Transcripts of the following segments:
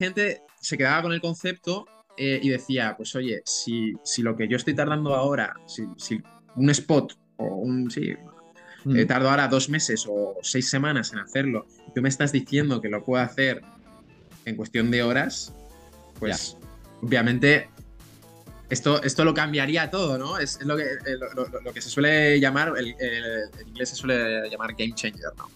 gente se quedaba con el concepto eh, y decía, pues oye, si, si, lo que yo estoy tardando ahora, si, si un spot o un, sí, Mm. eh, tardo ahora dos meses o seis semanas en hacerlo, tú me estás diciendo que lo puedo hacer en cuestión de horas, pues obviamente esto, esto lo cambiaría todo, ¿no? Es, es lo, que, eh, lo, lo- lo que se suele llamar, el, el- en inglés se suele llamar game changer, ¿no?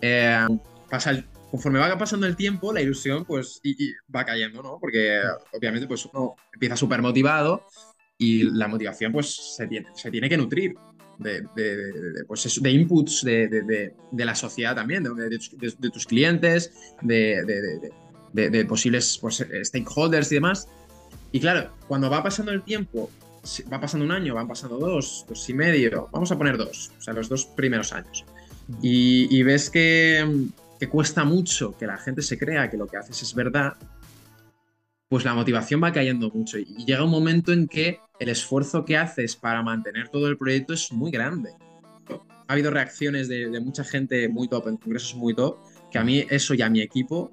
Eh, pasa el- conforme va pasando el tiempo, la ilusión pues y, y va cayendo, ¿no? Porque obviamente pues uno empieza súper motivado y la motivación pues se tiene, se tiene que nutrir de, de- de- pues, eso, de inputs de, de- de- de la sociedad también, de, de tus- clientes, de, posibles pues, stakeholders y demás. Y claro, cuando va pasando el tiempo, va pasando un año, van pasando dos, dos y medio, vamos a poner dos, o sea, los dos primeros años. Y, y ves que, que cuesta mucho que la gente se crea que lo que haces es verdad, pues la motivación va cayendo mucho. Y llega un momento en que el esfuerzo que haces para mantener todo el proyecto es muy grande. Ha habido reacciones de, de mucha gente muy top, en congresos muy top, que a mí eso y a mi equipo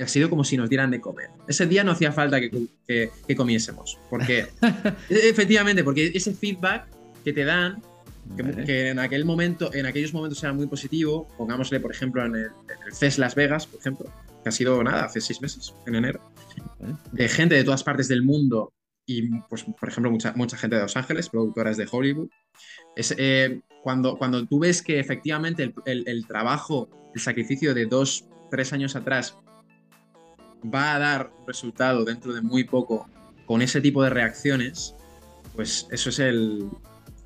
ha sido como si nos dieran de comer. Ese día no hacía falta que, que- que comiésemos, porque efectivamente, porque ese feedback que te dan que, Vale. que en aquel momento, en aquellos momentos era muy positivo. Pongámosle, por ejemplo, en el, en el CES Las Vegas, por ejemplo, que ha sido nada, hace seis meses, en enero, Vale. de gente de todas partes del mundo y, pues, por ejemplo, mucha, mucha gente de Los Ángeles, productoras de Hollywood. Es, eh, cuando, cuando tú ves que efectivamente el, el- el trabajo, el sacrificio de dos, tres años atrás va a dar un resultado dentro de muy poco con ese tipo de reacciones, pues eso es el,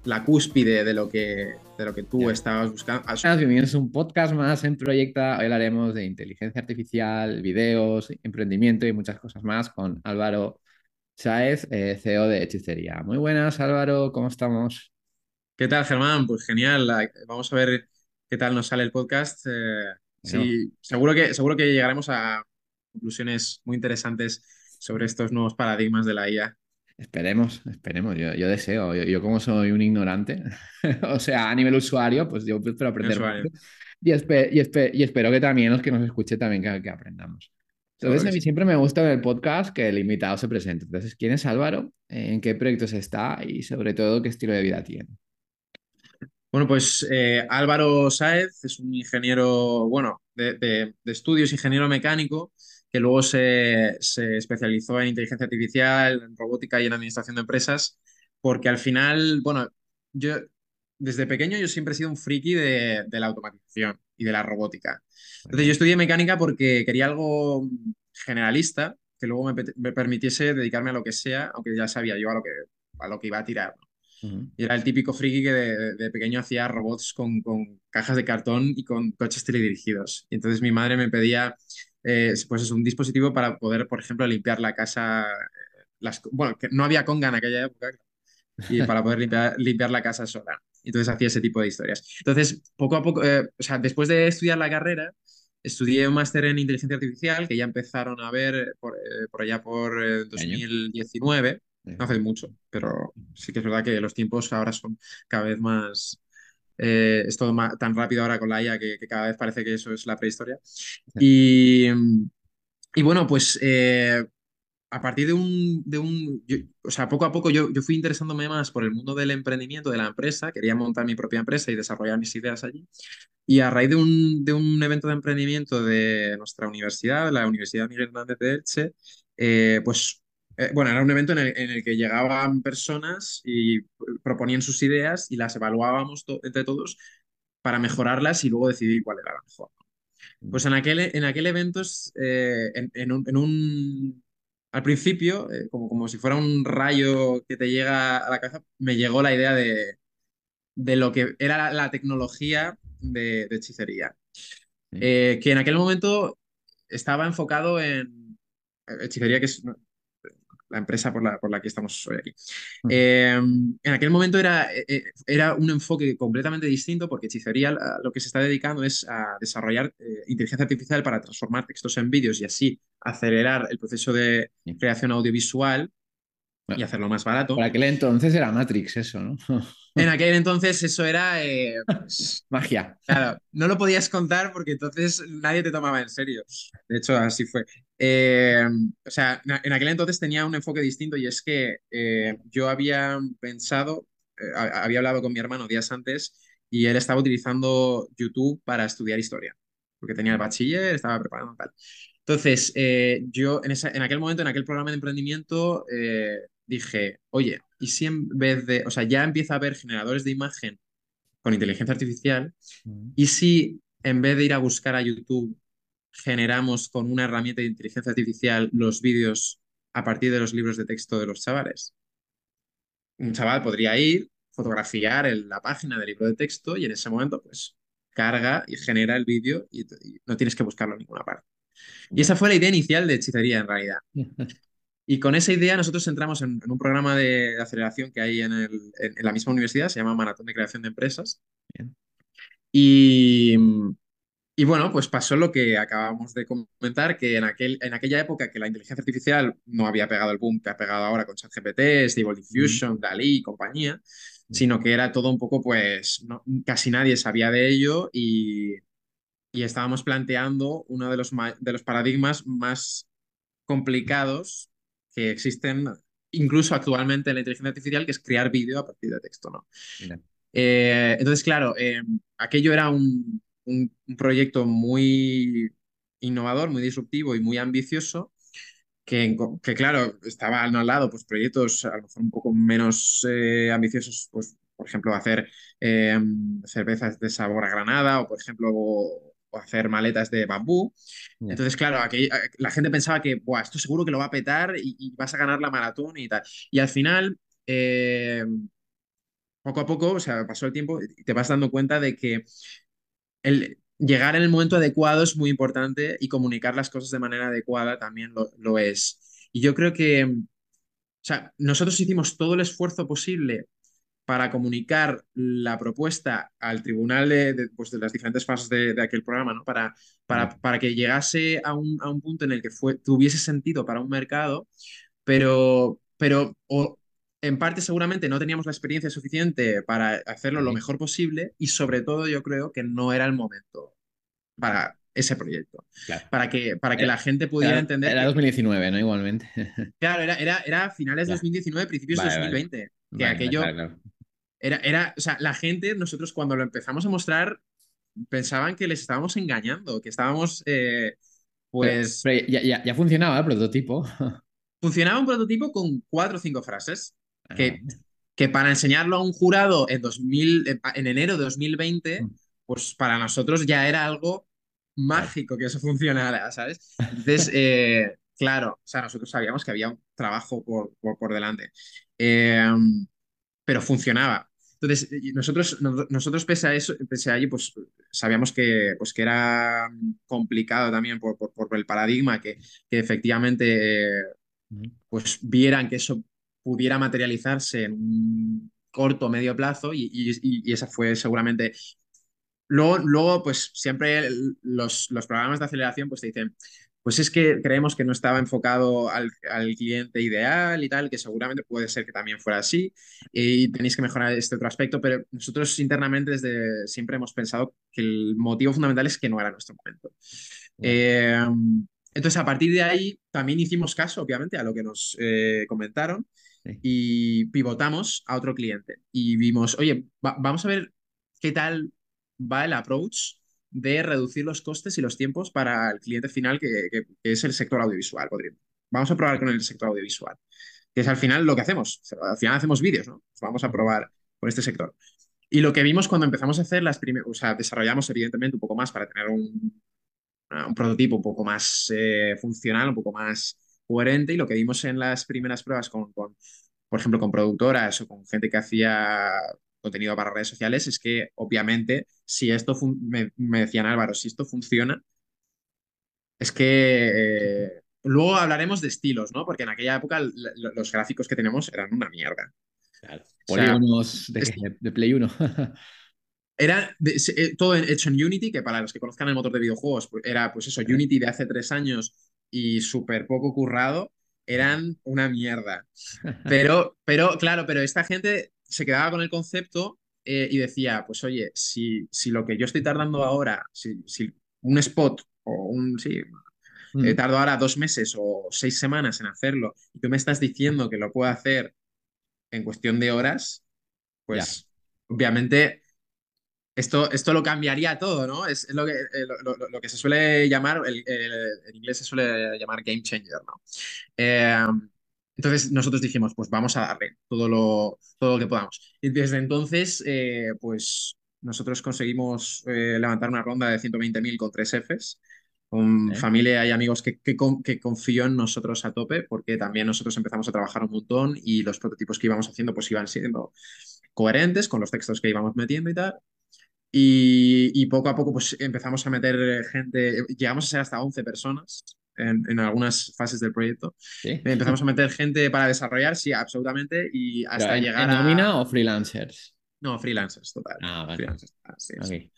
la cúspide de lo que, de lo que tú estabas buscando. Bienvenidos a un podcast más en Proyecta. Hoy hablaremos de inteligencia artificial, videos, emprendimiento y muchas cosas más con Álvaro Sáez, eh, CEO de Hechicería. Muy buenas, Álvaro, ¿cómo estamos? ¿Qué tal, Germán? Pues genial. Vamos a ver qué tal nos sale el podcast. Eh, sí, seguro que, seguro que llegaremos a conclusiones muy interesantes sobre estos nuevos paradigmas de la IA. Esperemos, esperemos. Yo, yo deseo. Yo, yo como soy un ignorante, o sea, a nivel usuario, pues yo espero aprender. Y, espe- y, espe- y espero que también los que nos escuchen también que, que aprendamos. Entonces, a mí siempre me gusta en el podcast que el invitado se presente. Entonces, ¿quién es Álvaro? ¿En qué proyectos está? Y sobre todo, ¿qué estilo de vida tiene? Bueno, pues eh, Álvaro Sáez es un ingeniero, bueno, de, de- de estudios, ingeniero mecánico, que luego se, se especializó en inteligencia artificial, en robótica y en administración de empresas, porque al final, bueno, yo desde pequeño yo siempre he sido un friki de, de la automatización y de la robótica. Entonces yo estudié mecánica porque quería algo generalista, que luego me, me permitiese dedicarme a lo que sea, aunque ya sabía yo a lo que, a lo que iba a tirar. Ujú. Y era el típico friki que de, de pequeño hacía robots con, con cajas de cartón y con coches teledirigidos. Y entonces mi madre me pedía, eh, pues eso, un dispositivo para poder, por ejemplo, limpiar la casa. eh, Las, bueno, que no había conga en aquella época, y para poder limpiar, limpiar la casa sola. Entonces hacía ese tipo de historias. Entonces, poco a poco, eh, o sea, después de estudiar la carrera, estudié un máster en inteligencia artificial que ya empezaron a ver por, eh, por allá por eh, 2019. No hace mucho, pero sí que es verdad que los tiempos ahora son cada vez más... eh, es todo tan rápido ahora con la IA que, que cada vez parece que eso es la prehistoria. Y, y bueno, pues eh, a partir de un... De un yo- o sea, poco a poco yo, yo fui interesándome más por el mundo del emprendimiento, de la empresa. Quería montar mi propia empresa y desarrollar mis ideas allí. Y a raíz de un, de un evento de emprendimiento de nuestra universidad, la Universidad Miguel Hernández de Elche, eh, pues eh, bueno, era un evento en el, en el que llegaban personas y proponían sus ideas y las evaluábamos to- entre todos para mejorarlas y luego decidir cuál era la mejor. Pues en aquel, en aquel evento, eh, en, en un, en un- al principio, eh, como, como si fuera un rayo que te llega a la cabeza, me llegó la idea de, de lo que era la, la tecnología de, de hechicería. Eh, que en aquel momento estaba enfocado en hechicería, que es la empresa por la, por la que estamos hoy aquí. Eh, en aquel momento era, eh, era un enfoque completamente distinto porque hechicería lo que se está dedicando es a desarrollar eh, inteligencia artificial para transformar textos en vídeos y así acelerar el proceso de creación audiovisual y hacerlo más barato. Por aquel entonces era Matrix eso, ¿no? En aquel entonces eso era... eh, pues, Magia. Claro, no lo podías contar porque entonces nadie te tomaba en serio. De hecho, así fue. Eh, o sea, en aquel entonces tenía un enfoque distinto y es que eh, yo había pensado, ha- había hablado con mi hermano días antes y él estaba utilizando YouTube para estudiar historia, porque tenía el bachiller, estaba preparando tal. Entonces, eh, yo en, esa- en aquel momento, en aquel programa de emprendimiento, eh, dije, oye, ¿y si en vez de, o sea, ya empieza a haber generadores de imagen con inteligencia artificial? ¿Y si en vez de ir a buscar a YouTube, generamos con una herramienta de inteligencia artificial los vídeos a partir de los libros de texto de los chavales? Un chaval podría ir, fotografiar el- la página del libro de texto y en ese momento, pues, carga y genera el vídeo y, y no tienes que buscarlo en ninguna parte. Y esa fue la idea inicial de hechicería, en realidad. Y con esa idea nosotros entramos en, en un programa de, aceleración que hay en, el- en- en la misma universidad, se llama Maratón de Creación de Empresas. Bien. Y, y bueno, pues pasó lo que acabamos de comentar, que en, aquel, en aquella época que la inteligencia artificial no había pegado el boom que ha pegado ahora con ChatGPT, Stable Diffusion, DALI y compañía, sino que era todo un poco, pues, no- casi nadie sabía de ello y, y estábamos planteando uno de los, ma- de los paradigmas más complicados que existen incluso actualmente en la inteligencia artificial, que es crear vídeo a partir de texto, ¿no? Eh, entonces, claro, eh, aquello era un, un- un proyecto muy innovador, muy disruptivo y muy ambicioso, que, que, claro, estaba al lado, pues proyectos a lo mejor un poco menos eh, ambiciosos, pues por ejemplo, hacer eh, cervezas de sabor a granada o, por ejemplo, hacer maletas de bambú. Entonces, claro, aquí, la gente pensaba que, Buah, esto seguro que lo va a petar y, y vas a ganar la maratón y tal. Y al final, eh, poco a poco, o sea, pasó el tiempo y te vas dando cuenta de que el llegar en el momento adecuado es muy importante y comunicar las cosas de manera adecuada también lo, lo es. Y yo creo que, o sea, nosotros hicimos todo el esfuerzo posible para comunicar la propuesta al tribunal de, de, pues, de las diferentes fases de, de, aquel programa, ¿no? Para, para, para que llegase a un, a un, punto en el que fue, tuviese sentido para un mercado, pero, pero o, en parte seguramente no teníamos la experiencia suficiente para hacerlo lo mejor posible y sobre todo yo creo que no era el momento para ese proyecto. Claro. Para que, para que Era- la gente pudiera Era, entender. era que- 2019, ¿no? Igualmente. claro, era, era, era finales de Ya. 2019, principios Vale, de vale. 2020. Que Vale, aquello claro, claro. Era, era, o sea, la gente, nosotros cuando lo empezamos a mostrar, pensaban que les estábamos engañando, que estábamos, eh, pues, Pero ya, ya- ya funcionaba el prototipo. funcionaba un prototipo con cuatro o cinco frases, que, Ah, que para enseñarlo a un jurado en, 2000, en- en enero de 2020, Mm. pues para nosotros ya era algo mágico que eso funcionara, ¿sabes? Entonces, eh, claro, o sea, nosotros sabíamos que había un trabajo por, por, por delante, Eh, pero funcionaba. Entonces, nosotros, no- nosotros pese a eso, pese a ello, pues sabíamos que, pues, que era complicado también por, por, por el paradigma, que, que efectivamente eh, pues vieran que eso pudiera materializarse en un corto o medio plazo y, y- y- esa fue seguramente... Luego, luego pues siempre los, los programas de aceleración pues te dicen, pues es que creemos que no estaba enfocado al, al cliente ideal y tal, que seguramente puede ser que también fuera así y tenéis que mejorar este otro aspecto, pero nosotros internamente desde siempre hemos pensado que el motivo fundamental es que no era nuestro momento. Eh, entonces, a partir de ahí, también hicimos caso, obviamente, a lo que nos eh, comentaron Sí. y pivotamos a otro cliente. Y vimos, oye, va- vamos a ver qué tal va el approach de reducir los costes y los tiempos para el cliente final, que, es el sector audiovisual. podríamos. Vamos a probar con el sector audiovisual, que es al final lo que hacemos. Al final hacemos vídeos, ¿no? Vamos a probar con este sector. Y lo que vimos cuando empezamos a hacer las primeras, o sea, desarrollamos evidentemente un poco más para tener un, un prototipo un poco más eh, funcional, un poco más coherente y lo que vimos en las primeras pruebas con, con, por ejemplo, con productoras o con gente que hacía contenido para redes sociales es que obviamente si esto, me, me decían Álvaro, si esto funciona, es que eh, luego hablaremos de estilos, ¿no? Porque en aquella época los gráficos que tenemos eran una mierda. Claro. O sea, Polígonos de, es- Play 1. Era de- eh, todo hecho en Unity, que para los que conozcan el motor de videojuegos, pues, era pues eso, Unity de hace tres años y súper poco currado. eran una mierda. Pero, pero claro, pero esta gente se quedaba con el concepto eh, y decía, pues oye, si, si lo que yo estoy tardando ahora, si, si un spot o un, sí, eh, Mm, tardo ahora dos meses o seis semanas en hacerlo y tú me estás diciendo que lo puedo hacer en cuestión de horas, ya, pues obviamente esto, esto lo cambiaría todo, ¿no? Es, es lo que, eh, lo, lo- lo que se suele llamar, el, el- en inglés se suele llamar game changer, ¿no? Eh, entonces nosotros dijimos, pues vamos a darle todo lo, todo lo que podamos. Y desde entonces, eh, pues nosotros conseguimos eh, levantar una ronda de 120.000 con tres Fs, con ¿eh? familia y amigos que, que, que confió en nosotros a tope, porque también nosotros empezamos a trabajar un montón y los prototipos que íbamos haciendo pues iban siendo coherentes con los textos que íbamos metiendo y tal. Y, y poco a poco pues empezamos a meter gente, llegamos a ser hasta 11 personas en, en algunas fases del proyecto. ¿Sí? Empezamos a meter gente para desarrollar, sí, absolutamente, y ¿Pero hasta en, en llegar a... nómina o freelancers? No, freelancers, total. Ah, vale. Freelancers, total, sí.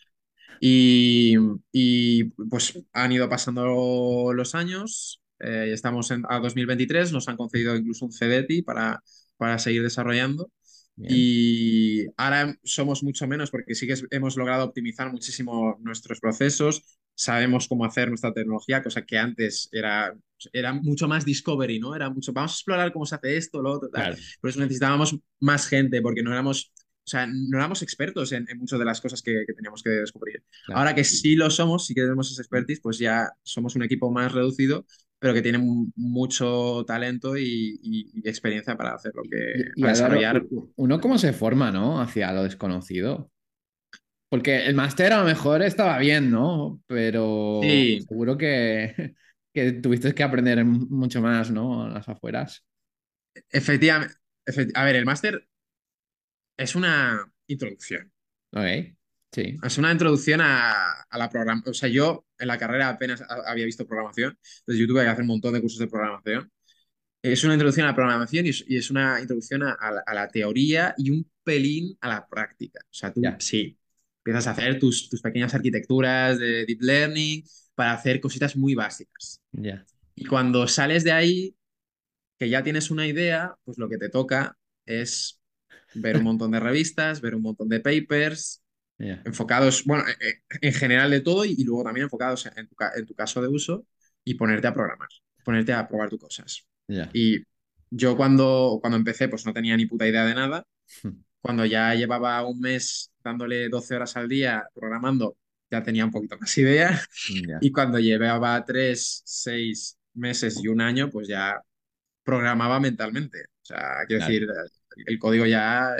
Y, y, pues han ido pasando los años, eh, estamos en, a 2023, nos han concedido incluso un CDTI para, para seguir desarrollando. Bien. Y ahora somos mucho menos porque sí que hemos logrado optimizar muchísimo nuestros procesos, sabemos cómo hacer nuestra tecnología, cosa que antes era, era mucho más discovery, ¿no? Era mucho, vamos a explorar cómo se hace esto, lo otro, tal. Claro, Por eso necesitábamos más gente porque no éramos, o sea, no éramos expertos en, en muchas de las cosas que, que teníamos que descubrir. claro. Ahora que sí lo somos, sí que tenemos esa expertise, pues ya somos un equipo más reducido, pero que tiene mu- mucho talento y, y- y experiencia para hacer lo que, Y, para desarrollar. uno cómo se forma, ¿no? Hacia lo desconocido. Porque el máster a lo mejor estaba bien, ¿no? Pero Sí, seguro que, que tuviste que aprender mucho más, ¿no? A las afueras. efectivamente. efecti- a ver, el máster es una introducción. Ok, sí, Es una introducción a, a la programación. O sea, yo en la carrera apenas ha- había visto programación, entonces yo tuve que hacer un montón de cursos de programación. Es una introducción a la programación y es, y es una introducción a, a la, a la teoría y un pelín a la práctica. O sea, tú sí, empiezas a hacer tus, tus pequeñas arquitecturas de deep learning para hacer cositas muy básicas. Y cuando sales de ahí, que ya tienes una idea, pues lo que te toca es ver un montón de revistas, ver un montón de papers, enfocados, bueno, eh, eh, en general de todo y, luego también enfocados en tu, en tu caso de uso y ponerte a programar, ponerte a probar tus cosas. Y yo cuando, cuando empecé, pues no tenía ni puta idea de nada. Cuando ya llevaba un mes dándole 12 horas al día programando, ya tenía un poquito más idea. Y cuando llevaba 3, 6 meses y un año, pues ya programaba mentalmente. O sea, quiero claro, decir, el, código ya...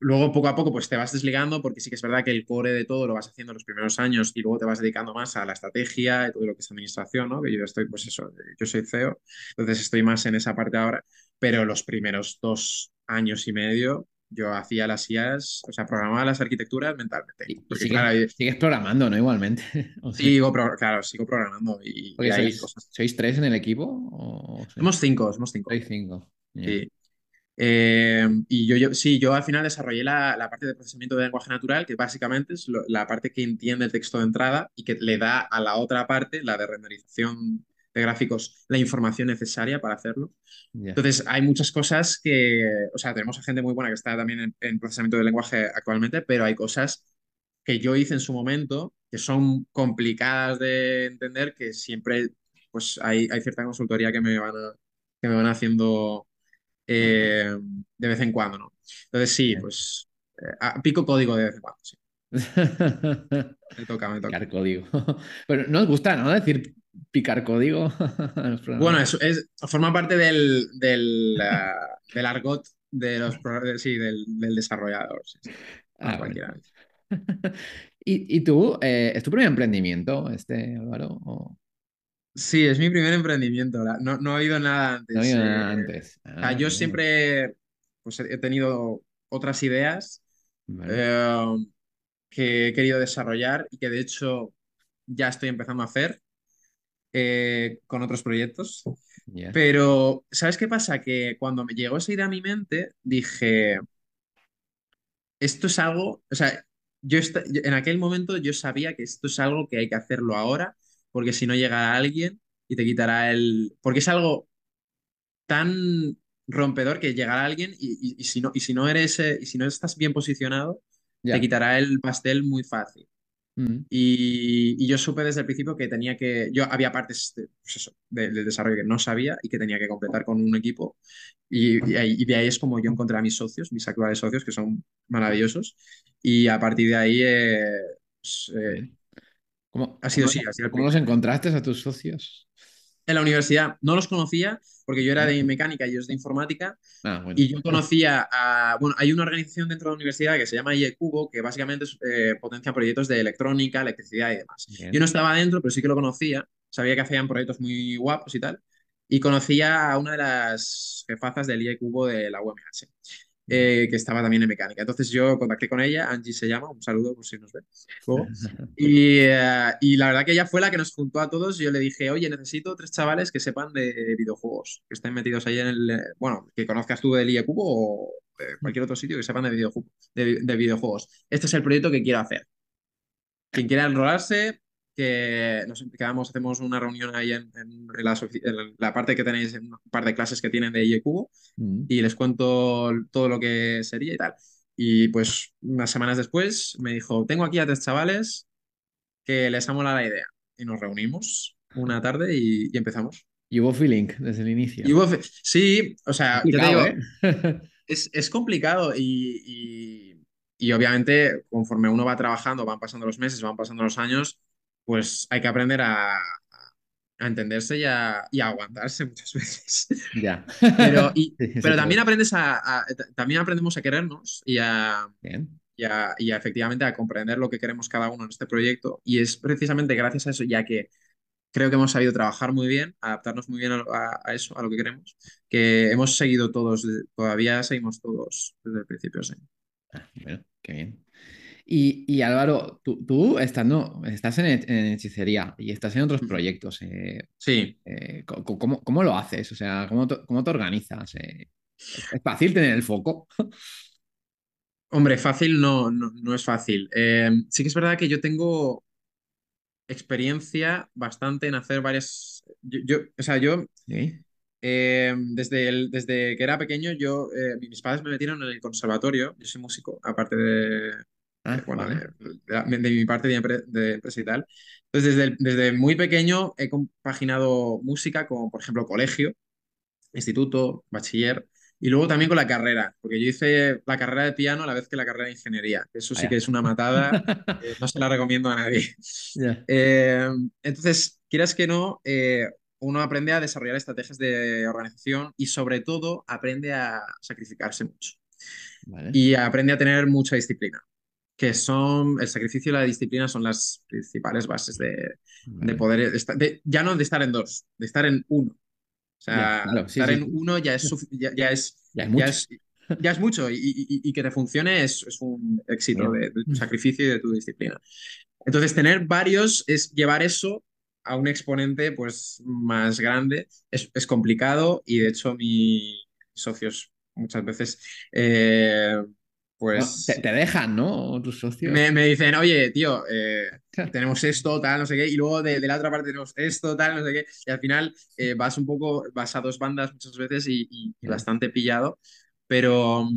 Luego, poco a poco, pues te vas desligando porque sí que es verdad que el core de todo lo vas haciendo los primeros años y luego te vas dedicando más a la estrategia y todo lo que es administración, ¿no? Que yo estoy, pues eso, yo soy CEO, entonces estoy más en esa parte ahora, pero los primeros dos años y medio yo hacía las IAs, o sea, programaba las arquitecturas mentalmente. Y, y Porque sigues, claro, sigues programando, ¿no? Igualmente. O sea, sigo, pro- claro, sigo programando y, y porque hay sois, cosas. ¿sois tres en el equipo? ¿O sois, Somos cinco, somos cinco. sois cinco? Sí. Eh, y yo, yo, sí, yo al final desarrollé la, la parte de procesamiento de lenguaje natural, que básicamente es lo- la parte que entiende el texto de entrada y que le da a la otra parte, la de renderización de gráficos, la información necesaria para hacerlo. ya, Entonces, hay muchas cosas que, o sea, tenemos a gente muy buena que está también en, en procesamiento de lenguaje actualmente, pero hay cosas que yo hice en su momento que son complicadas de entender, que siempre, pues hay, hay cierta consultoría que me van, a- que me van haciendo eh, de vez en cuando, ¿no? Entonces sí, pues eh, pico código de vez en cuando, sí. Me toca, me toca. Picar código. Pero no os gusta, ¿no? Decir picar código Bueno, es, es- forma parte del, del, ah, del argot de los, de- sí, del, del desarrollador, sí, sí. Ah, bueno. ¿Y, y tú, eh, es tu primer emprendimiento, este, Álvaro? ¿O Sí, es mi primer emprendimiento. No, no he oído nada no antes. había eh, nada antes? o sea, Ah, yo siempre pues, he he tenido otras ideas vale. eh, que he querido desarrollar y que de hecho ya estoy empezando a hacer eh, con otros proyectos. Pero, ¿sabes qué pasa? Que cuando me llegó esa idea a mi mente, dije, esto es algo, o sea, yo, esta- yo- en aquel momento yo sabía que esto es algo que hay que hacerlo ahora, porque si no llega alguien y te quitará el... Porque es algo tan rompedor que llegará alguien y, y- y si no, y si no eres, eh, y si no estás bien posicionado, te quitará el pastel muy fácil. Mm, Y, y yo supe desde el principio que tenía que, yo había partes de- pues eso, de- del desarrollo que no sabía y que tenía que completar con un equipo. Y, y ahí- y de ahí es como yo encontré a mis socios, mis actuales socios, que son maravillosos. Y a partir de ahí, eh, pues, eh. ¿Cómo, ha sido cómo, sí, los encontraste a tus socios? En la universidad no los conocía porque yo era de mecánica y ellos de informática. Ah, bueno. Y yo conocía a, bueno, hay una organización dentro de la universidad que se llama IECubo, que básicamente eh, potencia proyectos de electrónica, electricidad y demás. Bien. Yo no estaba dentro, pero sí que lo conocía, sabía que hacían proyectos muy guapos y tal, y conocía a una de las jefazas del IECubo de la UMH, eh, que estaba también en mecánica. Entonces yo contacté con ella, Angie se llama, un saludo por si nos ve luego. Y, eh, y la verdad que ella fue la que nos juntó a todos. Yo le dije, oye, necesito tres chavales que sepan de videojuegos, que estén metidos ahí en el. eh, Bueno, que conozcas tú del IECubo o de cualquier otro sitio que sepan de, de videojuegos. Este es el proyecto que quiero hacer. Quien quiera enrolarse, que nos quedamos, hacemos una reunión ahí en, en- ofi- en la parte que tenéis, en un par de clases que tienen de IECubo Mm, y les cuento todo lo que sería y tal. Y pues unas semanas después me dijo, tengo aquí a tres chavales que les ha molado la idea. Y nos reunimos una tarde y, y empezamos. Y hubo feeling desde el inicio. Y hubo sí, o sea, yo te digo, ¿eh? es, es complicado y, y- y obviamente conforme uno va trabajando, van pasando los meses, van pasando los años, pues hay que aprender a, a entenderse y a, y a aguantarse muchas veces. Ya. Pero, y, Sí, sí, pero sí. también aprendes a, a- también aprendemos a querernos y a, Bien. y a, y a efectivamente a comprender lo que queremos cada uno en este proyecto. Y es precisamente gracias a eso, ya que creo que hemos sabido trabajar muy bien, adaptarnos muy bien a, eso, a lo que queremos, que hemos seguido todos, todavía seguimos todos desde el principio, sí. Ah, bueno, qué bien. Y, y Álvaro, tú, tú estando, estás en, en hechicería y estás en otros proyectos. eh, Sí, eh, ¿cómo, cómo lo haces? O sea, ¿cómo te, cómo te organizas? Eh, ¿es fácil tener el foco? hombre, fácil no, no, no es fácil. Sí que es verdad que yo tengo experiencia bastante en hacer varias... Yo, yo- o sea, yo Sí. Eh, desde, el- desde que era pequeño, yo, eh, mis padres me metieron en el conservatorio. Yo soy músico, aparte de, Ah, de, bueno, vale. de, de la- de mi parte de, de empresa y tal. Entonces, desde, desde muy pequeño he compaginado música con, por ejemplo, colegio, instituto, bachiller. Y luego también con la carrera, porque yo hice la carrera de piano a la vez que la carrera de ingeniería. Eso sí que es una matada, eh, no se la recomiendo a nadie. Ya. Eh, entonces, quieras que no, eh, uno aprende a desarrollar estrategias de organización y sobre todo aprende a sacrificarse mucho Vale. y aprende a tener mucha disciplina, que son el sacrificio y la disciplina son las principales bases de, de Vale. poder estar, de- ya no de estar en dos, de estar en uno. O sea, Ya, claro, sí, estar sí, en sí. uno ya es, ya, ya es, Ya es ya mucho. es, ya es mucho y, y- y que te funcione es, es un éxito de, de tu sacrificio y de tu disciplina. Entonces, tener varios es llevar eso a un exponente pues más grande. Es, es complicado y de hecho mis socios muchas veces eh, No, pues te, te dejan, ¿no? Tus socios. me, me dicen, oye, tío, eh, tenemos esto, tal, no sé qué, y luego de, de la otra parte tenemos esto, tal, no sé qué, y al final eh, vas un poco, vas a dos bandas muchas veces y, y- y Ya. bastante pillado, pero,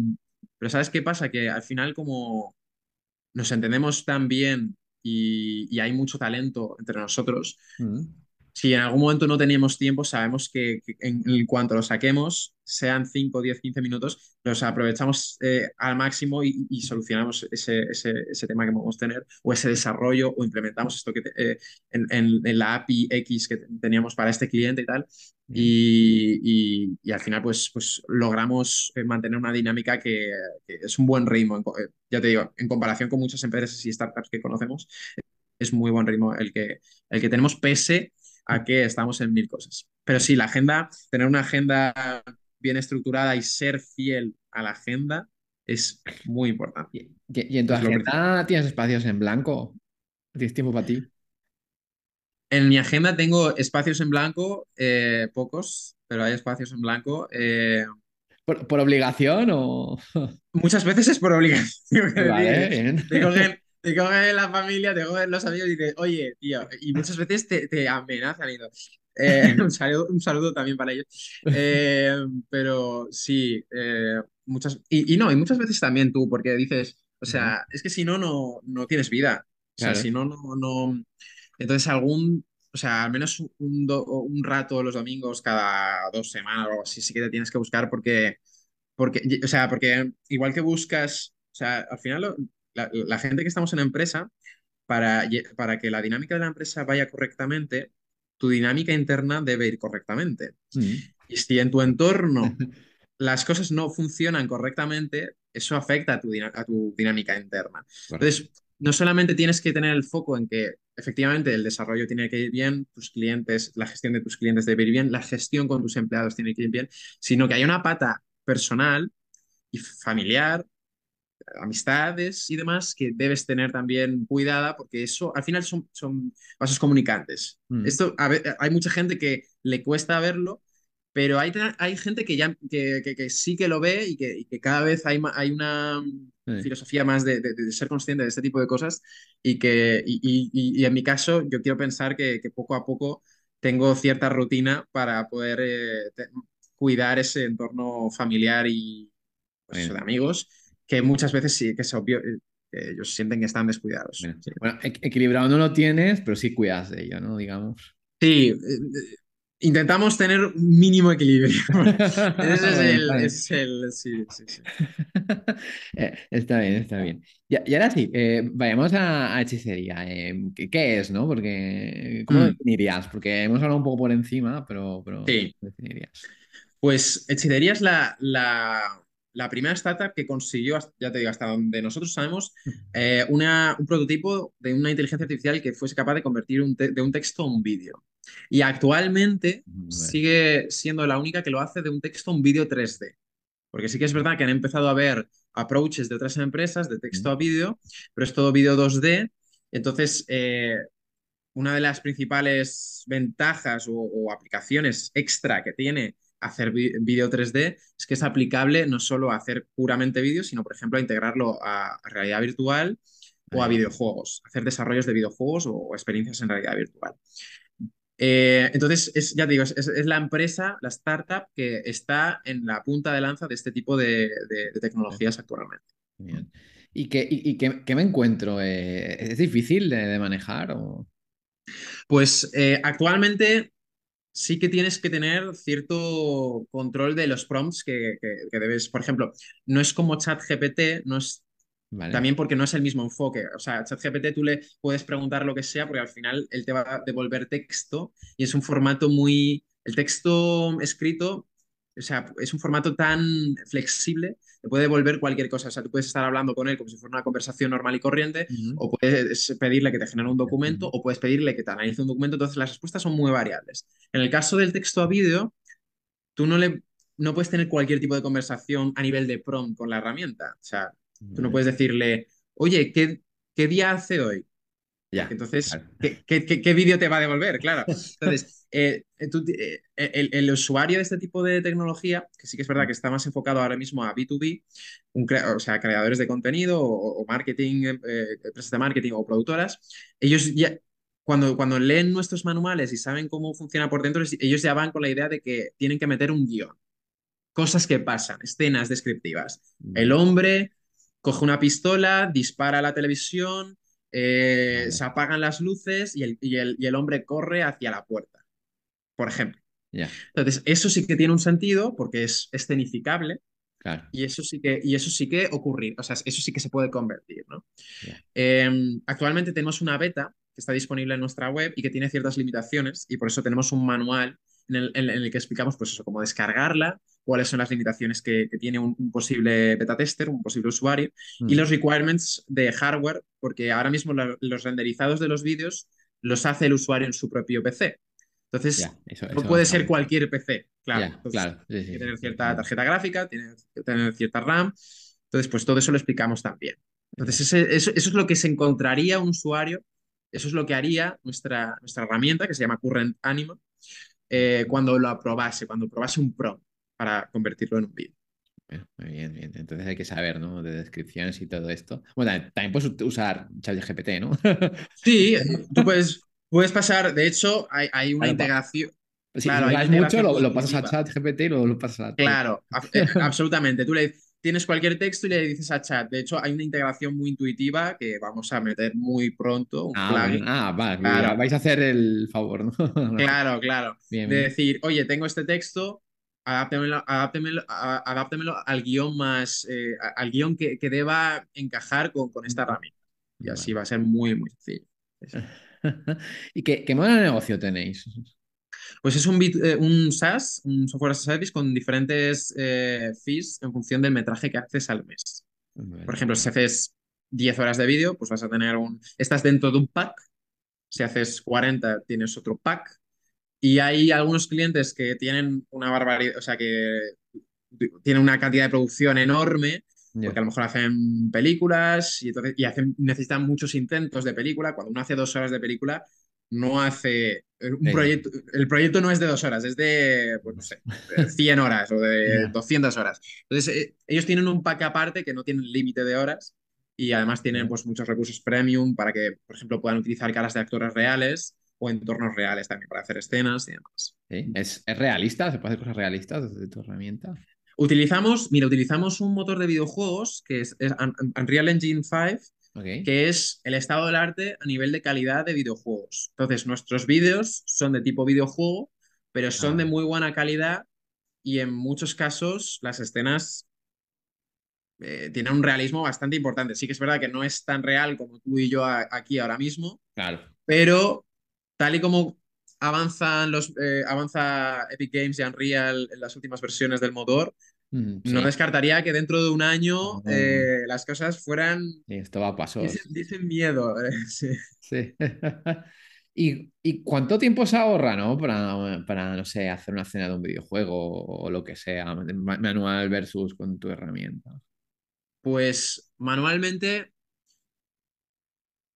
pero ¿sabes qué pasa? Que al final como nos entendemos tan bien y, y hay mucho talento entre nosotros, Mm. Si en algún momento no teníamos tiempo, sabemos que, que en, en cuanto lo saquemos, sean 5, 10, 15 minutos, los aprovechamos eh, al máximo y, y solucionamos ese, ese, ese tema que podemos tener, o ese desarrollo, o implementamos esto que te- eh, en, en- en la API X que teníamos para este cliente y tal. Y, y- y al final, pues, pues logramos eh, mantener una dinámica que, que es un buen ritmo. ya te digo, en comparación con muchas empresas y startups que conocemos, es muy buen ritmo el que, el que tenemos pese a que estamos en mil cosas. Pero sí, la agenda, tener una agenda bien estructurada y ser fiel a la agenda es muy importante. Y, y- en tu Es lo agenda tienes espacios en blanco. ¿Tienes tiempo para ti? En mi agenda tengo espacios en blanco, eh, pocos, pero hay espacios en blanco. eh, ¿Por, por obligación o...? muchas veces es por obligación. Vale, bien. Te cogen la familia, te cogen los amigos y dices, oye, tío, y muchas veces te, te amenazan y todo. Eh, un, saludo, un saludo también para ellos. Eh, pero sí, eh, muchas, y, y no, y muchas veces también tú, porque dices, o sea, es que si no, no, no tienes vida. O sea, Claro. si no, no, no. Entonces, algún, o sea, al menos un, do- un rato los domingos cada dos semanas o algo así, sí que te tienes que buscar porque, porque, o sea, porque igual que buscas, o sea, al final lo- la, la gente que estamos en la empresa, para, para que la dinámica de la empresa vaya correctamente, tu dinámica interna debe ir correctamente. Mm. Y si en tu entorno las cosas no funcionan correctamente, eso afecta a tu, dina- a tu dinámica interna. Entonces, no solamente tienes que tener el foco en que efectivamente el desarrollo tiene que ir bien, tus clientes, la gestión de tus clientes debe ir bien, la gestión con tus empleados tiene que ir bien, sino que hay una pata personal y familiar amistades y demás que debes tener también cuidada porque eso al final son, son vasos comunicantes. Mm. Esto a hay mucha gente que le cuesta verlo, pero hay, hay gente que ya que, que- que sí que lo ve y que, y que cada vez hay, hay una Sí. filosofía más de, de- de ser consciente de este tipo de cosas y que y, y- en mi caso yo quiero pensar que, que poco a poco tengo cierta rutina para poder eh, te- cuidar ese entorno familiar y pues de amigos, que muchas veces sí que es obvio eh, que ellos sienten que están descuidados. Bueno, Sí, bueno, e- equilibrado no lo tienes, pero sí cuidas de ello, ¿no? Digamos. Sí, eh, eh, intentamos tener un mínimo equilibrio. Ese es el, está bien. es el, sí, sí, sí. Eh, Está bien, está bien. Y, y ahora sí, eh, vayamos a, a hechicería. Eh, ¿qué, qué es, no? Porque, ¿cómo Mm, definirías? Porque hemos hablado un poco por encima, pero, pero ¿cómo sí, definirías? pues Hechicería es la, la, la primera startup que consiguió, ya te digo, hasta donde nosotros sabemos, eh, una, un prototipo de una inteligencia artificial que fuese capaz de convertir un de un texto a un vídeo. Y actualmente sigue siendo la única que lo hace de un texto a un vídeo 3D. Porque sí que es verdad que han empezado a ver approaches de otras empresas de texto a vídeo, pero es todo vídeo 2D. Entonces, eh, una de las principales ventajas o, o aplicaciones extra que tiene hacer vídeo 3D es que es aplicable no solo a hacer puramente vídeo, sino, por ejemplo, a integrarlo a, a realidad virtual o a videojuegos, hacer desarrollos de videojuegos o, o experiencias en realidad virtual. Eh, entonces, es, ya te digo, es, es- la empresa, la startup que está en la punta de lanza de este tipo de, de- de tecnologías actualmente. Bien. ¿Y qué, y, y qué- qué me encuentro? Eh, ¿es difícil de, de manejar? O... Pues eh, actualmente sí que tienes que tener cierto control de los prompts que, que- que debes, por ejemplo, no es como ChatGPT, no es Vale. también porque no es el mismo enfoque. O sea, ChatGPT tú le puedes preguntar lo que sea porque al final él te va a devolver texto y es un formato muy... El texto escrito, o sea, es un formato tan flexible que puede devolver cualquier cosa. O sea, tú puedes estar hablando con él como si fuera una conversación normal y corriente o puedes pedirle que te genere un documento o puedes pedirle que te analice un documento. Entonces las respuestas son muy variables. En el caso del texto a vídeo, tú no le... No puedes tener cualquier tipo de conversación a nivel de prompt con la herramienta. O sea, Tú no puedes decirle, oye, ¿qué, qué día hace hoy? Ya, entonces, claro. ¿qué, qué, qué- qué vídeo te va a devolver? Claro. Entonces, eh, tú- eh, el, el usuario de este tipo de tecnología, que sí que es verdad que está más enfocado ahora mismo a B2B, un o sea, creadores de contenido o, o marketing, eh, empresas de marketing o productoras, ellos ya, cuando, cuando leen nuestros manuales y saben cómo funciona por dentro, ellos ya van con la idea de que tienen que meter un guion. Cosas que pasan, escenas descriptivas. El Vale. hombre coge una pistola, dispara a la televisión, eh, Vale. se apagan las luces y el, y el- y el hombre corre hacia la puerta, por ejemplo. Entonces, eso sí que tiene un sentido porque es escenificable claro. y eso sí que, y eso sí que ocurrir, o sea, eso sí que se puede convertir, ¿no? Eh, actualmente tenemos una beta que está disponible en nuestra web y que tiene ciertas limitaciones y por eso tenemos un manual en el, en el que explicamos pues eso, cómo descargarla, cuáles son las limitaciones que, que tiene un, un posible beta tester, un posible usuario y Mm. los requirements de hardware, porque ahora mismo la- los renderizados de los vídeos los hace el usuario en su propio PC. Entonces, Ya, eso, no eso puede ser cualquier PC, claro. Entonces, claro. Sí, sí, tiene que tener cierta tarjeta gráfica, tiene que tener cierta RAM. Entonces, pues todo eso lo explicamos también. Entonces, ese- eso, eso es lo que se encontraría un usuario, eso es lo que haría nuestra, nuestra herramienta, que se llama Current Anima, eh, cuando lo aprobase, cuando probase un prompt para convertirlo en un vídeo. Muy bien, bien. Entonces hay que saber, ¿no? De descripciones y todo esto. Bueno, también- puedes usar ChatGPT, ¿no? Sí, tú puedes, puedes pasar, de hecho, hay, hay una integración. Si Claro, dudas mucho, lo, lo pasas a positiva. chat GPT y luego lo pasas a. Claro, eh, absolutamente. Tú le tienes cualquier texto y le dices a chat. De hecho, hay una integración muy intuitiva que vamos a meter muy pronto, un Ah, plugin. Ah, va, que Claro. vais a hacer el favor, ¿no? Claro, claro. Bien, De bien. decir, oye, tengo este texto, adáptemelo, adáptemelo, adáptemelo al guion más, eh, al guion que, que deba encajar con, con esta herramienta. Y así va a ser muy, muy sencillo. ¿Y qué, qué modelo de negocio tenéis? Pues es un, bit- eh, un SaaS, un software as a service con diferentes eh, fees en función del metraje que haces al mes. Por ejemplo, si haces 10 horas de vídeo, pues vas a tener un... Estás dentro de un pack. Si haces 40, tienes otro pack. Y hay algunos clientes que tienen una barbaridad, o sea, que tienen una cantidad de producción enorme, porque a lo mejor hacen películas y, entonces, y hacen, necesitan muchos intentos de película. Cuando uno hace dos horas de película, no hace un Sí. proyecto, el proyecto no es de dos horas, es de, pues no sé, de 100 horas o de Ya. 200 horas. Entonces, eh, ellos tienen un pack aparte que no tienen límite de horas y además tienen pues muchos recursos premium para que, por ejemplo, puedan utilizar caras de actores reales o entornos reales también para hacer escenas y demás. Sí. ¿Es, es realista? ¿Se puede hacer cosas realistas desde tu herramienta? Utilizamos, mira, utilizamos un motor de videojuegos que es, es Un- Un- Unreal Engine 5, Ok. que es el estado del arte a nivel de calidad de videojuegos. Entonces, nuestros vídeos son de tipo videojuego, pero son Ah. de muy buena calidad y en muchos casos las escenas eh, tienen un realismo bastante importante. Sí que es verdad que no es tan real como tú y yo a- aquí ahora mismo, Claro. pero tal y como avanzan los, eh, avanza Epic Games y Unreal en las últimas versiones del motor, Mm, no descartaría que dentro de un año eh, las cosas fueran... Esto va a pasos. Dicen, dicen miedo. eh, sí. Sí. ¿Y, y cuánto tiempo se ahorra, ¿no? Para, para, no sé, hacer una escena de un videojuego o lo que sea, ma- manual versus con tu herramienta? Pues manualmente,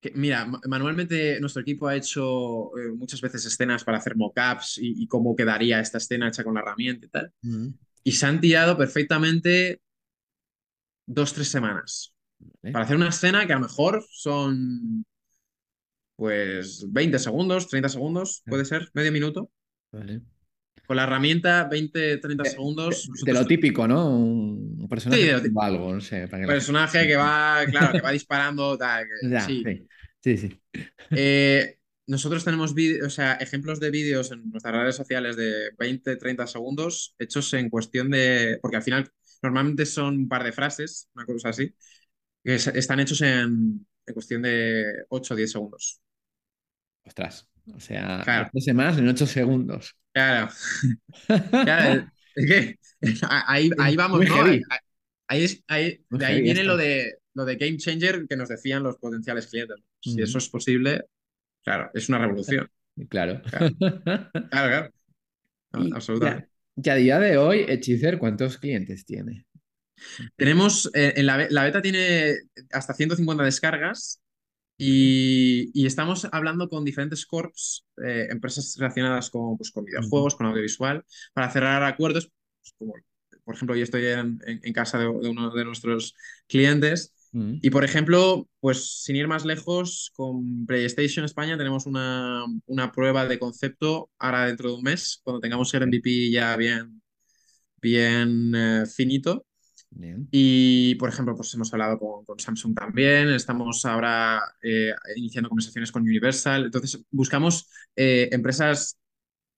que- mira, ma- manualmente nuestro equipo ha hecho eh, muchas veces escenas para hacer mockups y, y cómo quedaría esta escena hecha con la herramienta y tal. Mm, Y se han tirado perfectamente dos, tres semanas vale. para hacer una escena que a lo mejor son pues 20 segundos, 30 segundos, puede ser, medio minuto. Vale. Con la herramienta 20, 30 De- segundos. De, de lo típico, ¿no? Un personaje Sí, de lo haciendo algo, no sé. para que la personaje que va, claro, que va disparando, tal, que- Ya, sí. sí. Sí, sí. Eh, nosotros tenemos vídeos, o sea, ejemplos de vídeos en nuestras redes sociales de 20, 30 segundos hechos en cuestión de. Porque al final normalmente son un par de frases, una cosa así, que es- están hechos en, en cuestión de 8 o 10 segundos. Ostras. O sea, Claro. dos semanas en ocho segundos. Claro, claro, es que ahí, ahí vamos. Ahí, ahí es- ahí- Muy de ahí viene esto. lo de, lo de game changer que nos decían los potenciales clientes. Si eso es posible, claro, es una revolución. Claro. Claro. Claro, claro. No, Y absolutamente. ya a día de hoy, Hechicer, ¿cuántos clientes tiene? Tenemos, eh, en la, la beta tiene hasta 150 descargas y, y estamos hablando con diferentes corps, eh, empresas relacionadas con, pues, con videojuegos, con audiovisual, para cerrar acuerdos, pues, como por ejemplo yo estoy en, en- en casa de, de uno de nuestros clientes Mm. y por ejemplo, pues sin ir más lejos, con PlayStation España tenemos una, una prueba de concepto ahora dentro de un mes, cuando tengamos el MVP ya bien, bien eh, finito. Bien. Y, por ejemplo, pues hemos hablado con, con Samsung también, estamos ahora eh, iniciando conversaciones con Universal. Entonces, buscamos eh, empresas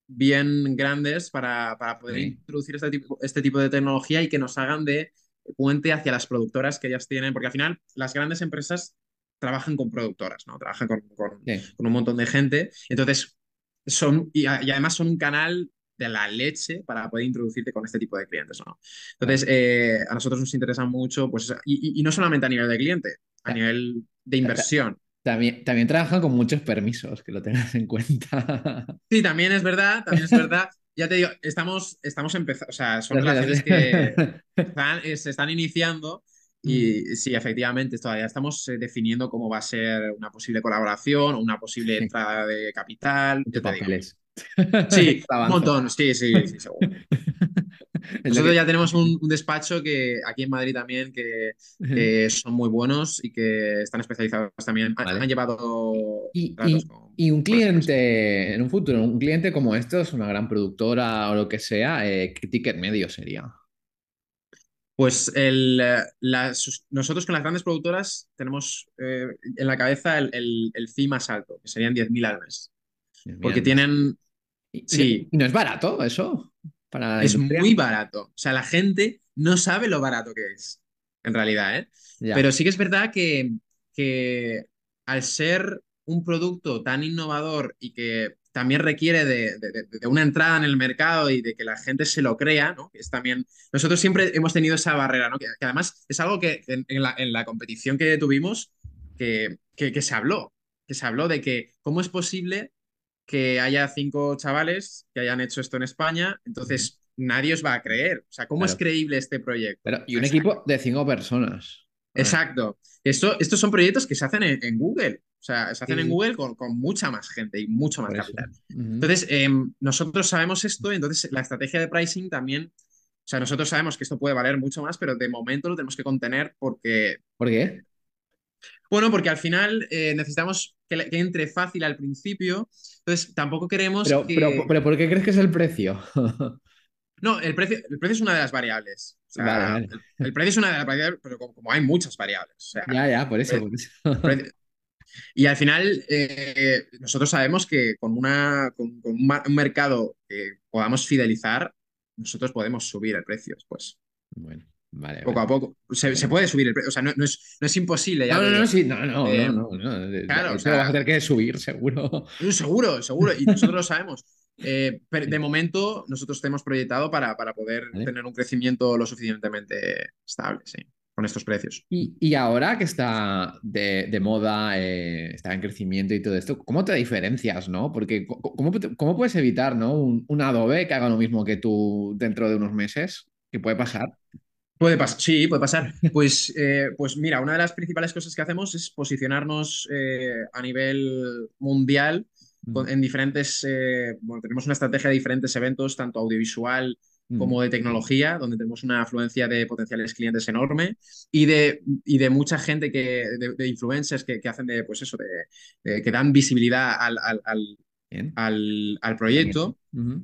bien grandes para, para poder Sí. introducir este tipo, este tipo de tecnología y que nos hagan de puente hacia las productoras que ellas tienen, porque al final las grandes empresas trabajan con productoras, ¿no? Trabajan con, con- Sí. con un montón de gente. Entonces, son, y, a- y además son un canal de la leche para poder introducirte con este tipo de clientes, ¿no? Entonces, eh, a nosotros nos interesa mucho, pues, y, y- y no solamente a nivel de cliente, a nivel de inversión. También, también trabajan con muchos permisos, que lo tengas en cuenta. Sí, también es verdad, también es verdad. Ya te digo, estamos, estamos empezando, o sea, son relaciones que están- eh, se están iniciando y sí, efectivamente, todavía estamos eh, definiendo cómo va a ser una posible colaboración o una posible entrada de capital. Digo. papeles. Sí, un montón, sí, sí, sí, seguro. Nosotros ya tenemos un, un despacho que aquí en Madrid también que, que son muy buenos y que están especializados también. Han, Vale. han llevado Y, y- con- y un cliente en un futuro, un cliente como estos, una gran productora o lo que sea, eh, ¿qué ticket medio sería? Pues el, eh, las- nosotros con las grandes productoras tenemos eh, en la cabeza el, el, el fee más alto, que serían 10.000 al mes. Porque tienen, sí. no es barato eso para es industria. muy barato. O sea, la gente no sabe lo barato que es, en realidad, ¿eh? Ya. Pero sí que es verdad que, que al ser un producto tan innovador y que también requiere de, de- una entrada en el mercado y de que la gente se lo crea, ¿no? Es también, nosotros siempre hemos tenido esa barrera, ¿no? Que, que además es algo que en, en la, en la competición que tuvimos, que, que, que se habló, que se habló de que cómo es posible que haya cinco chavales que hayan hecho esto en España, entonces nadie os va a creer. O sea, ¿cómo es creíble este proyecto? Pero, y un Exacto. equipo de cinco personas. Exacto. Esto, estos son proyectos que se hacen en, en Google. O sea, se hacen Sí, en. Google con, con mucha más gente y mucho más por capital. Entonces, em, nosotros sabemos esto, entonces la estrategia de pricing también, o sea, nosotros sabemos que esto puede valer mucho más, pero de momento lo tenemos que contener porque, ¿Por qué? Bueno, porque al final eh, necesitamos que, entre fácil al principio, entonces tampoco queremos Pero, que... pero, pero ¿por qué crees que es el precio? No, el precio, el precio es una de las variables. O sea, Vale, vale. El, el precio es una de las variables, pero como, como hay muchas variables. O sea, Ya, ya, por eso, por Y al final, eh, nosotros sabemos que con, una, con, con un, un mercado que podamos fidelizar, nosotros podemos subir el precio después, Bueno, vale, poco vale. a poco. Se, se puede subir el precio, o sea, no, no es, no es imposible, ya No, te no, no, digo. sí, no, no, Eh, no, no, no. de- claro, o eso lo vas a sea- tener que subir, seguro. Seguro, seguro, y nosotros lo sabemos. Eh, pero de momento, nosotros tenemos proyectado para, para poder Vale. tener un crecimiento lo suficientemente estable, sí, con estos precios. Y, y ahora que está de, de moda, eh, está en crecimiento y todo esto, ¿cómo te diferencias, no? Porque ¿cómo, cómo puedes evitar, ¿no? Un, un Adobe que haga lo mismo que tú dentro de unos meses, que puede pasar. Puede pasar, sí, puede pasar. Pues, eh, pues mira, una de las principales cosas que hacemos es posicionarnos eh, a nivel mundial con- en diferentes, eh, bueno, tenemos una estrategia de diferentes eventos, tanto audiovisual Mm. como de tecnología, donde tenemos una afluencia de potenciales clientes enorme y de, y de mucha gente que, de, de influencers que, que hacen de, pues eso, de, de- que dan visibilidad al, al, al, al- al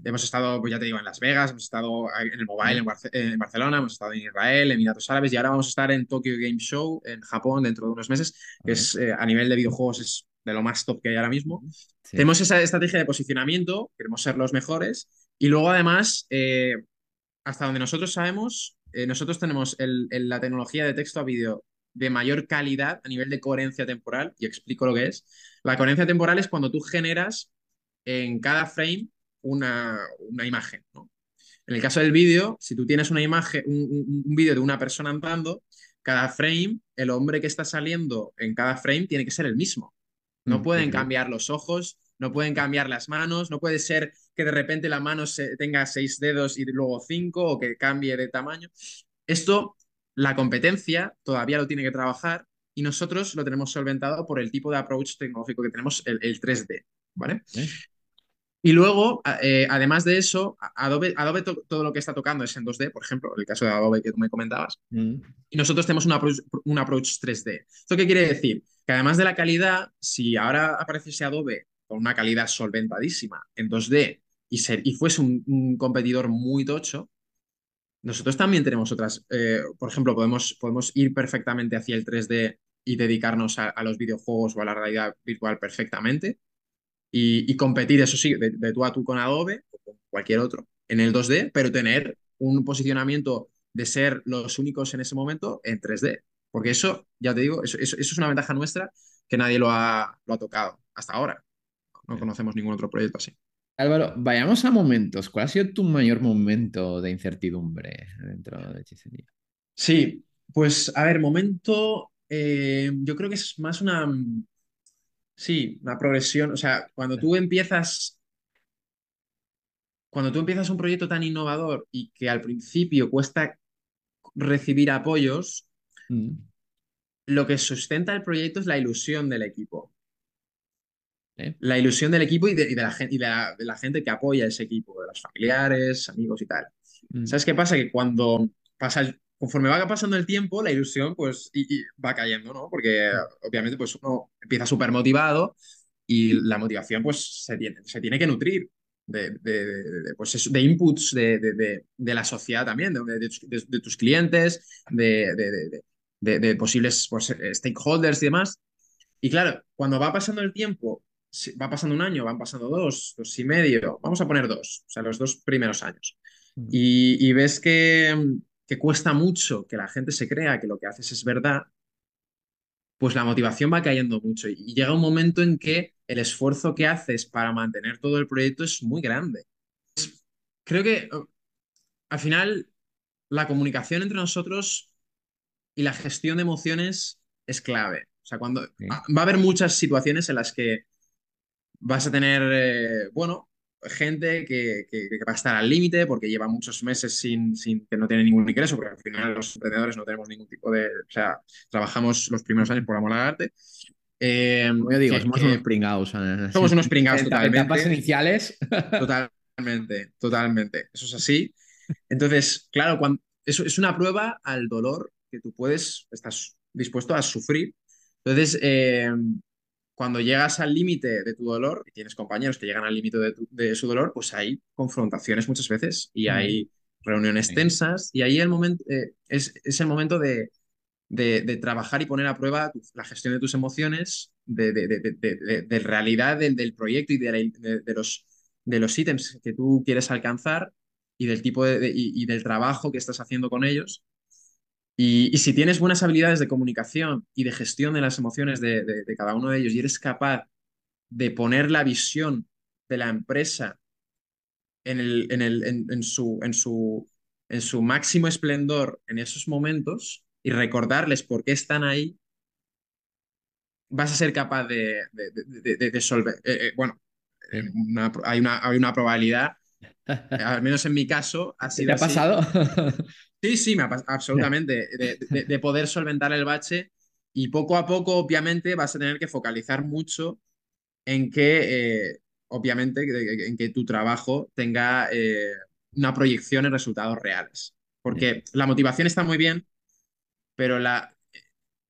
Hemos estado, pues ya te digo, en Las Vegas, hemos estado en el Mobile en, Barce- en Barcelona, hemos estado en Israel, en Emiratos Árabes y ahora vamos a estar en Tokyo Game Show en Japón dentro de unos meses, que es eh, a nivel de videojuegos es de lo más top que hay ahora mismo. Sí. Tenemos esa estrategia de posicionamiento, queremos ser los mejores y luego además, eh, hasta donde nosotros sabemos, eh, nosotros tenemos el- el- la tecnología de texto a vídeo de mayor calidad a nivel de coherencia temporal y explico lo que es. La coherencia temporal es cuando tú generas en cada frame una, una imagen, ¿no? En el caso del vídeo, si tú tienes una imagen, un, un- un vídeo de una persona andando, cada frame, el hombre que está saliendo en cada frame tiene que ser el mismo. No Mm, pueden cambiar los ojos, no pueden cambiar las manos, no puede ser que de repente la mano se- tenga seis dedos y luego cinco o que cambie de tamaño. Esto, la competencia todavía lo tiene que trabajar y nosotros lo tenemos solventado por el tipo de approach tecnológico que tenemos, el, el 3D, ¿vale? ¿Eh? Y luego, eh, además de eso, Adobe, Adobe to- todo lo que está tocando es en 2D, por ejemplo, el caso de Adobe que tú me comentabas, Mm. y nosotros tenemos un approach, un approach 3D. ¿Esto qué quiere decir? Que además de la calidad, si ahora apareciese Adobe con una calidad solventadísima en 2D y, ser, y fuese un, un competidor muy tocho, nosotros también tenemos otras. eh, por ejemplo, podemos, podemos ir perfectamente hacia el 3D y dedicarnos a, a los videojuegos o a la realidad virtual perfectamente y, y competir, eso sí, de, de tú a tú con Adobe o con cualquier otro en el 2D, pero tener un posicionamiento de ser los únicos en ese momento en 3D. Porque eso, ya te digo, eso, eso, eso es una ventaja nuestra que nadie lo ha, lo ha tocado hasta ahora. No conocemos ningún otro proyecto así. Álvaro, vayamos a momentos. ¿Cuál ha sido tu mayor momento de incertidumbre dentro de hechicería? Sí, pues a ver, momento, eh, yo creo que es más una, sí, una progresión. O sea, cuando tú empiezas, cuando tú empiezas un proyecto tan innovador y que al principio cuesta recibir apoyos, Mm. lo que sustenta el proyecto es la ilusión del equipo. ¿Eh? La ilusión del equipo y de, y de la, y de la- de la gente que apoya ese equipo, de los familiares, amigos y tal. Mm. ¿Sabes qué pasa? Que cuando pasa, el- conforme va pasando el tiempo, la ilusión pues y- y va cayendo, ¿no? Porque obviamente pues uno empieza súper motivado y la motivación pues se tiene, se tiene que nutrir de, de- de- pues, eso, de inputs de, la sociedad también, de, tus clientes, de, posibles pues, eh, stakeholders y demás. Y claro, cuando va pasando el tiempo, va pasando un año, van pasando dos, dos y medio, vamos a poner dos, o sea, los dos primeros años. Mm. Y, y ves que, que cuesta mucho que la gente se crea que lo que haces es verdad, pues la motivación va cayendo mucho. Y, llega un momento en que el esfuerzo que haces para mantener todo el proyecto es muy grande. Creo que eh, al final la comunicación entre nosotros y la gestión de emociones es clave. O sea, cuando Sí. ah, va a haber muchas situaciones en las que vas a tener, eh, bueno, gente que, que- que va a estar al límite porque lleva muchos meses sin, sin que no tiene ningún ingreso, porque al final los emprendedores no tenemos ningún tipo de, o sea, trabajamos los primeros años por amor al arte. Eh, yo digo, somos que- unos pringados. somos unos pringados En totalmente. Etapas iniciales. Totalmente, totalmente. Eso es así. Entonces, claro, cuando, eso es una prueba al dolor que tú puedes, estás dispuesto a sufrir. Entonces, eh, cuando llegas al límite de tu dolor, y tienes compañeros que llegan al límite de, de su dolor, pues hay confrontaciones muchas veces y Mm. hay reuniones Sí. tensas y ahí el momento, eh, es, es el momento de, de- de trabajar y poner a prueba la gestión de tus emociones, de, de, de, de, de- de realidad del, del proyecto y de, la- de- los, de los ítems que tú quieres alcanzar y del tipo y, y del trabajo que estás haciendo con ellos. Y, y si tienes buenas habilidades de comunicación y de gestión de las emociones de, de- de cada uno de ellos y eres capaz de poner la visión de la empresa en, el, en, el, en, en su, en, su, en su máximo esplendor en esos momentos y recordarles por qué están ahí, vas a ser capaz de, de, de, de- de solver- eh, eh, bueno, eh, una- hay, una, hay una probabilidad, al menos en mi caso, ha ¿Te sido ha así. Sí, sí, me absolutamente. De, de- de poder solventar el bache y poco a poco, obviamente, vas a tener que focalizar mucho en que, eh, obviamente, en que tu trabajo tenga eh, una proyección en resultados reales. Porque la motivación está muy bien, pero la,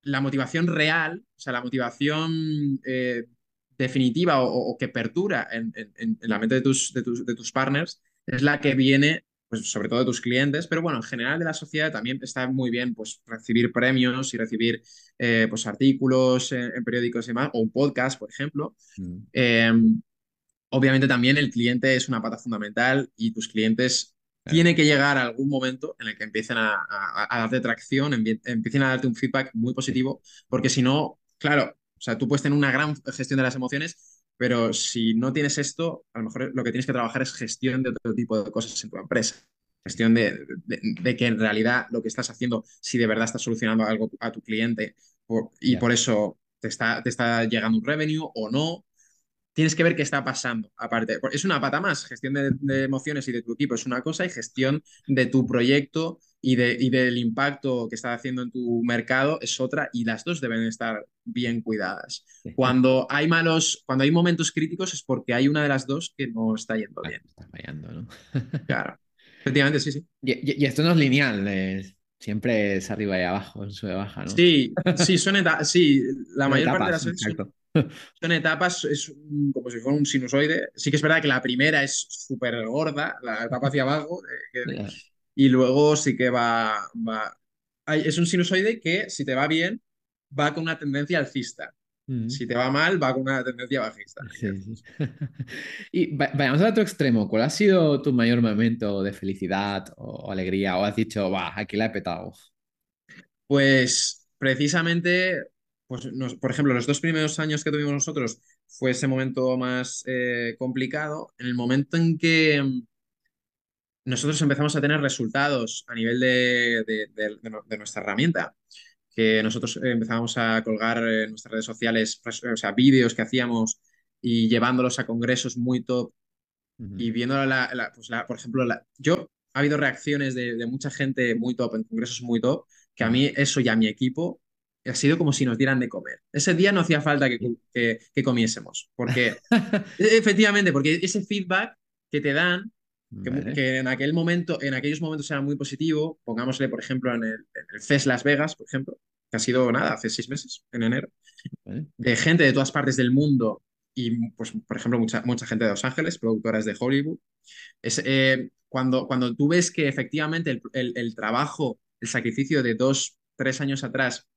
la motivación real, o sea, la motivación eh, definitiva o, o que perdura en, en- en la mente de tus, de tus, de tus partners, es la que viene, pues, sobre todo de tus clientes, pero bueno, en general de la sociedad también está muy bien, pues, recibir premios y recibir, eh, pues, artículos en, en periódicos y demás, o un podcast, por ejemplo. Mm. Eh, obviamente también el cliente es una pata fundamental y tus clientes Claro. tiene que llegar a algún momento en el que empiecen a, a- a darte tracción, empie- empiecen a darte un feedback muy positivo, porque si no, claro, o sea, tú puedes tener una gran gestión de las emociones, pero si no tienes esto, a lo mejor lo que tienes que trabajar es gestión de otro tipo de cosas en tu empresa. Gestión de, de- de que en realidad lo que estás haciendo, si de verdad estás solucionando algo a tu cliente por- y por eso te está, te está llegando un revenue o no, tienes que ver qué está pasando. Aparte, es una pata más. Gestión de, de emociones y de tu equipo es una cosa y gestión de tu proyecto y, de, y del impacto que está haciendo en tu mercado es otra y las dos deben estar bien cuidadas. Cuando hay malos, cuando hay momentos críticos es porque hay una de las dos que no está yendo bien. Está fallando, ¿no? Claro. Efectivamente, sí, sí. Y, y- esto no es lineal, eh, siempre es arriba y abajo, en sube baja, ¿no? Sí, sí, son etapas. Sí, la mayor parte de las veces son- exacto. Son etapas, es un- como si fuera un sinusoide. Sí que es verdad que la primera es súper gorda, la etapa hacia abajo, eh, que- y luego sí que va, va- hay- es un sinusoide que si te va bien, va con una tendencia alcista. Mm. Si te va mal, va con una tendencia bajista. Sí, sí. Y va- vayamos al otro extremo. ¿Cuál ha sido tu mayor momento de felicidad o alegría? ¿O has dicho, va, aquí la he petado? Pues precisamente, pues, nos- por ejemplo, los dos primeros años que tuvimos nosotros fue ese momento más eh, complicado. En el momento en que mm, nosotros empezamos a tener resultados a nivel de, de- nuestra herramienta, que nosotros empezamos a colgar en nuestras redes sociales, res- o sea, vídeos que hacíamos y llevándolos a congresos muy top y viendo la, la- pues la- por ejemplo, yo ha habido reacciones de, de mucha gente muy top en congresos muy top, que a mí eso y a mi equipo ha sido como si nos dieran de comer. Ese día no hacía falta que, que- que comiésemos, porque e, efectivamente, porque ese feedback que te dan que, en aquel momento, en aquellos momentos era muy positivo. Pongámosle, por ejemplo, en el, en el CES Las Vegas, por ejemplo, que ha sido nada, hace seis meses, en enero, de gente de todas partes del mundo y, pues, por ejemplo, mucha, mucha gente de Los Ángeles, productoras de Hollywood. Es, eh, cuando, cuando tú ves que efectivamente el, el, trabajo, el sacrificio de dos, tres años atrás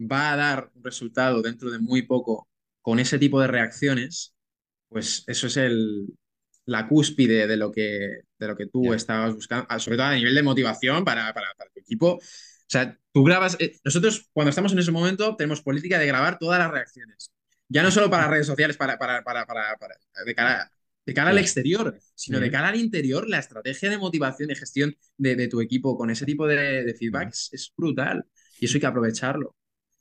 va a dar un resultado dentro de muy poco con ese tipo de reacciones, pues eso es el, la cúspide de lo que, de lo que tú estabas buscando, sobre todo a nivel de motivación para, para, para tu equipo. O sea, tú grabas, eh, nosotros cuando estamos en ese momento tenemos política de grabar todas las reacciones. Ya no solo para redes sociales, para, para, para, para de cara, de cara al exterior, sino de cara al interior, la estrategia de motivación y gestión de, de tu equipo con ese tipo de, de feedbacks es brutal y eso hay que aprovecharlo.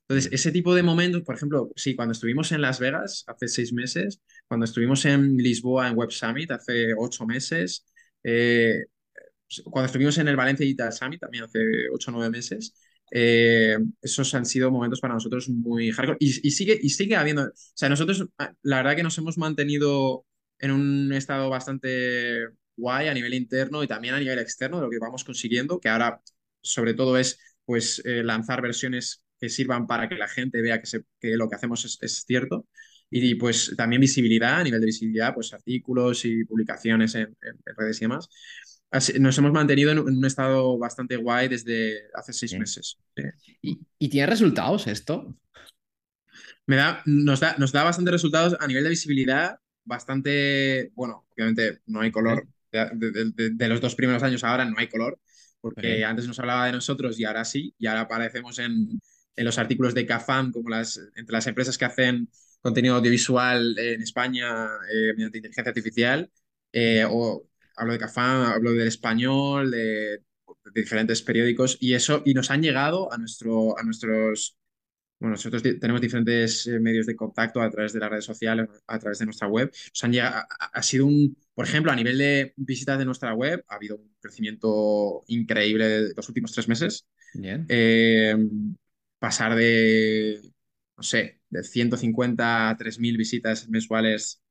Entonces, ese tipo de momentos, por ejemplo, sí, cuando estuvimos en Las Vegas hace seis meses, cuando estuvimos en Lisboa en Web Summit hace ocho meses, eh, cuando estuvimos en el Valencia Digital Summit también hace ocho o nueve meses, eh, esos han sido momentos para nosotros muy hardcore. Y, sigue, y sigue habiendo, o sea, nosotros ah, la verdad que nos hemos mantenido en un estado bastante guay a nivel interno y también a nivel externo de lo que vamos consiguiendo, que ahora sobre todo es pues eh, lanzar versiones que sirvan para que la gente vea que, que lo que hacemos es, cierto. Y pues también visibilidad, a nivel de visibilidad, pues artículos y publicaciones en, redes y demás. nos hemos mantenido en, un estado bastante guay desde hace seis meses. ¿Y, tiene resultados esto? Me da, nos, da, nos da bastante resultados a nivel de visibilidad, bastante, bueno, obviamente no hay color. De, de, los dos primeros años ahora no hay color, porque antes nos hablaba de nosotros y ahora sí, y ahora aparecemos en, en los artículos de CAFAM, como las, entre las empresas que hacen contenido audiovisual en España eh, mediante inteligencia artificial, eh, o hablo de CAFAM, hablo del español, de, diferentes periódicos, y eso, y nos han llegado a, nuestro, a nuestros, bueno, nosotros tenemos diferentes eh, medios de contacto a través de las redes sociales, a través de nuestra web, nos han llegado, ha, sido un, por ejemplo, a nivel de visitas de nuestra web, ha habido un crecimiento increíble los últimos tres meses. Bien pasar de, no sé, de 150 a 3.000 visitas mensuales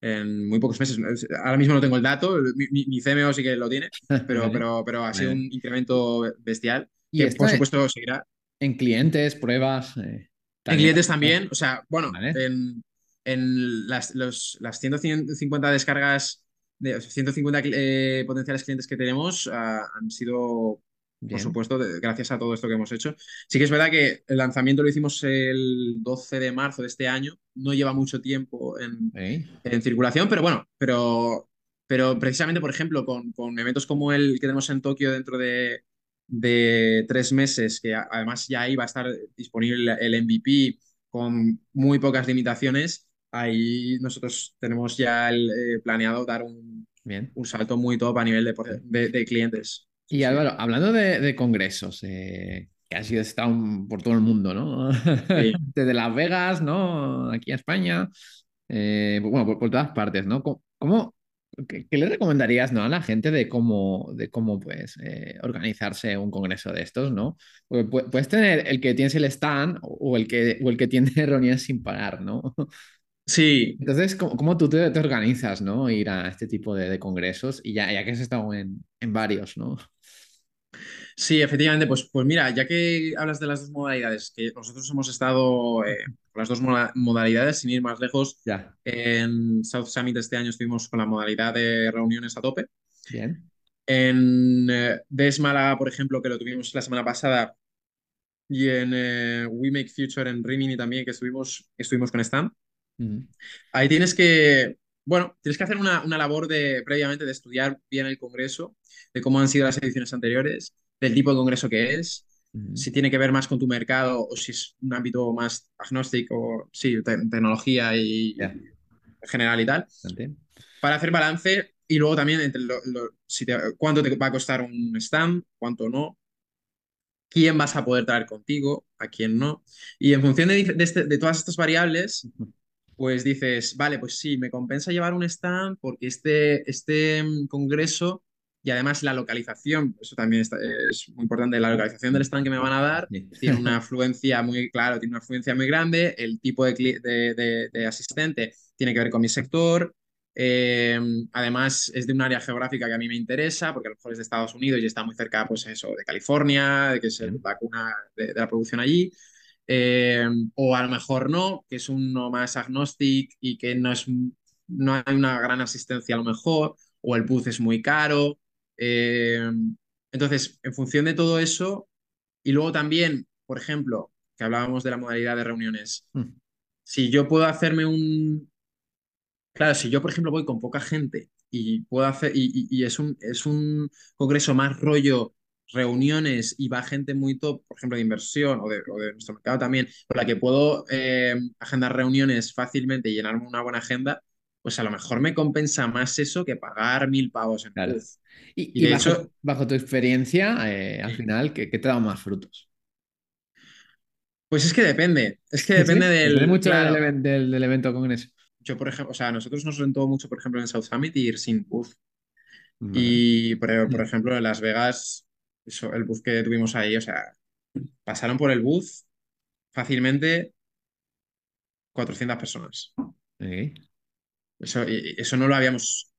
en muy pocos meses. Ahora mismo no tengo el dato, mi, CMO sí que lo tiene, pero, pero, pero ha sido un incremento bestial y que por supuesto seguirá. En clientes, pruebas. Eh, en clientes también, o sea, bueno, en, en, las, los, las 150 descargas, de 150 eh, potenciales clientes que tenemos ah, han sido por supuesto, gracias a todo esto que hemos hecho. Sí que es verdad que el lanzamiento lo hicimos el 12 de marzo de este año, no lleva mucho tiempo en, en circulación, pero bueno, pero, pero precisamente, por ejemplo, con, con, eventos como el que tenemos en Tokio dentro de, de tres meses, que además ya ahí va a estar disponible el MVP con muy pocas limitaciones, ahí nosotros tenemos ya el, eh, planeado dar un, un salto muy top a nivel de, de clientes. Y Álvaro, hablando de, congresos, eh, que has estado por todo el mundo, ¿no? Desde Las Vegas, ¿no? Aquí a España, eh, bueno, por, todas partes, ¿no? ¿Cómo, qué, le recomendarías ¿no? a la gente de cómo, de cómo pues, eh, organizarse un congreso de estos, ¿no? puedes tener el que tienes el stand o el que, o el que tiene reuniones sin parar, ¿no? Sí. Entonces, ¿cómo, tú te, organizas, ¿no? Ir a este tipo de, congresos y ya, ya que has estado en, en varios, ¿no? Sí, efectivamente, pues, pues mira, ya que hablas de las dos modalidades, que nosotros hemos estado eh, con las dos modalidades, sin ir más lejos, ya. en South Summit este año estuvimos con la modalidad de reuniones a tope. Bien. En eh, Desmala, por ejemplo, que lo tuvimos la semana pasada, y en eh, We Make Future en Rimini también, que estuvimos, estuvimos con Stan. Ahí tienes que, bueno, tienes que hacer una, una labor de, previamente de estudiar bien el congreso, de cómo han sido las ediciones anteriores del tipo de congreso que es, si tiene que ver más con tu mercado o si es un ámbito más agnóstico, sí, tecnología y general y tal, para hacer balance y luego también entre cuánto te va a costar un stand, cuánto no, quién vas a poder traer contigo, a quién no. Y en función de, de, este, de todas estas variables, pues dices, vale, pues sí, me compensa llevar un stand porque este, este mm, congreso y además la localización, eso también es muy importante, la localización del stand que me van a dar tiene una afluencia muy, claro, tiene una afluencia muy grande, el tipo de, de, asistente tiene que ver con mi sector, Eh, además, es de un área geográfica que a mí me interesa, porque a lo mejor es de Estados Unidos y está muy cerca, pues eso, de California, de que es la cuna de, de la producción allí. Eh, o a lo mejor no, que es uno más agnostic y que no, es, no hay una gran asistencia a lo mejor, o el booth es muy caro. Eh, entonces, en función de todo eso, y luego también, por ejemplo, que hablábamos de la modalidad de reuniones, Mm. si yo puedo hacerme un... Claro, si yo, por ejemplo, voy con poca gente y puedo hacer, y, y- y es un, es un congreso más rollo reuniones y va gente muy top, por ejemplo, de inversión o de, o de nuestro mercado también, con la que puedo eh, agendar reuniones fácilmente y llenarme una buena agenda, pues a lo mejor me compensa más eso que pagar mil pavos en Claro. booth. Y, Y y de bajo, hecho- bajo tu experiencia, eh, al final, ¿qué, qué te da más frutos? Pues es que depende, es que depende ¿Sí? del... Depende mucho claro. del, even- del- del evento congreso. Yo, por ejemplo, o sea, a nosotros nos rentó mucho, por ejemplo, en South Summit ir sin booth. Vale. Y, por, por ejemplo, en Las Vegas, eso, el booth que tuvimos ahí, o sea, pasaron por el booth fácilmente 400 personas. Eso, eso no lo habíamos,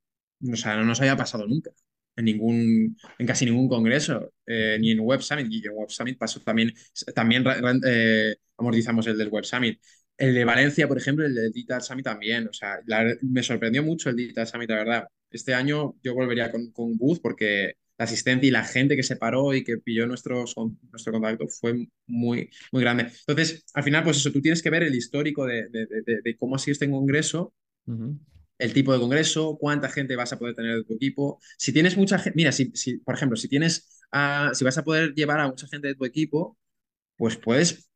o sea, no nos había pasado nunca. En ningún, en casi ningún congreso, eh, ni en Web Summit. Y en Web Summit pasó también, también eh, amortizamos el del Web Summit. El de Valencia, por ejemplo, el del Digital Summit también. O sea, la- me sorprendió mucho el Digital Summit, la verdad. Este año yo volvería con, con Booth porque la asistencia y la gente que se paró y que pilló nuestros, nuestro contacto fue muy, muy grande. Entonces, al final, pues eso, tú tienes que ver el histórico de, de- de- de cómo ha sido este congreso El tipo de congreso, cuánta gente vas a poder tener de tu equipo. Si tienes mucha gente, mira, si, si, por ejemplo, si tienes, a- si vas a poder llevar a mucha gente de tu equipo, pues puedes,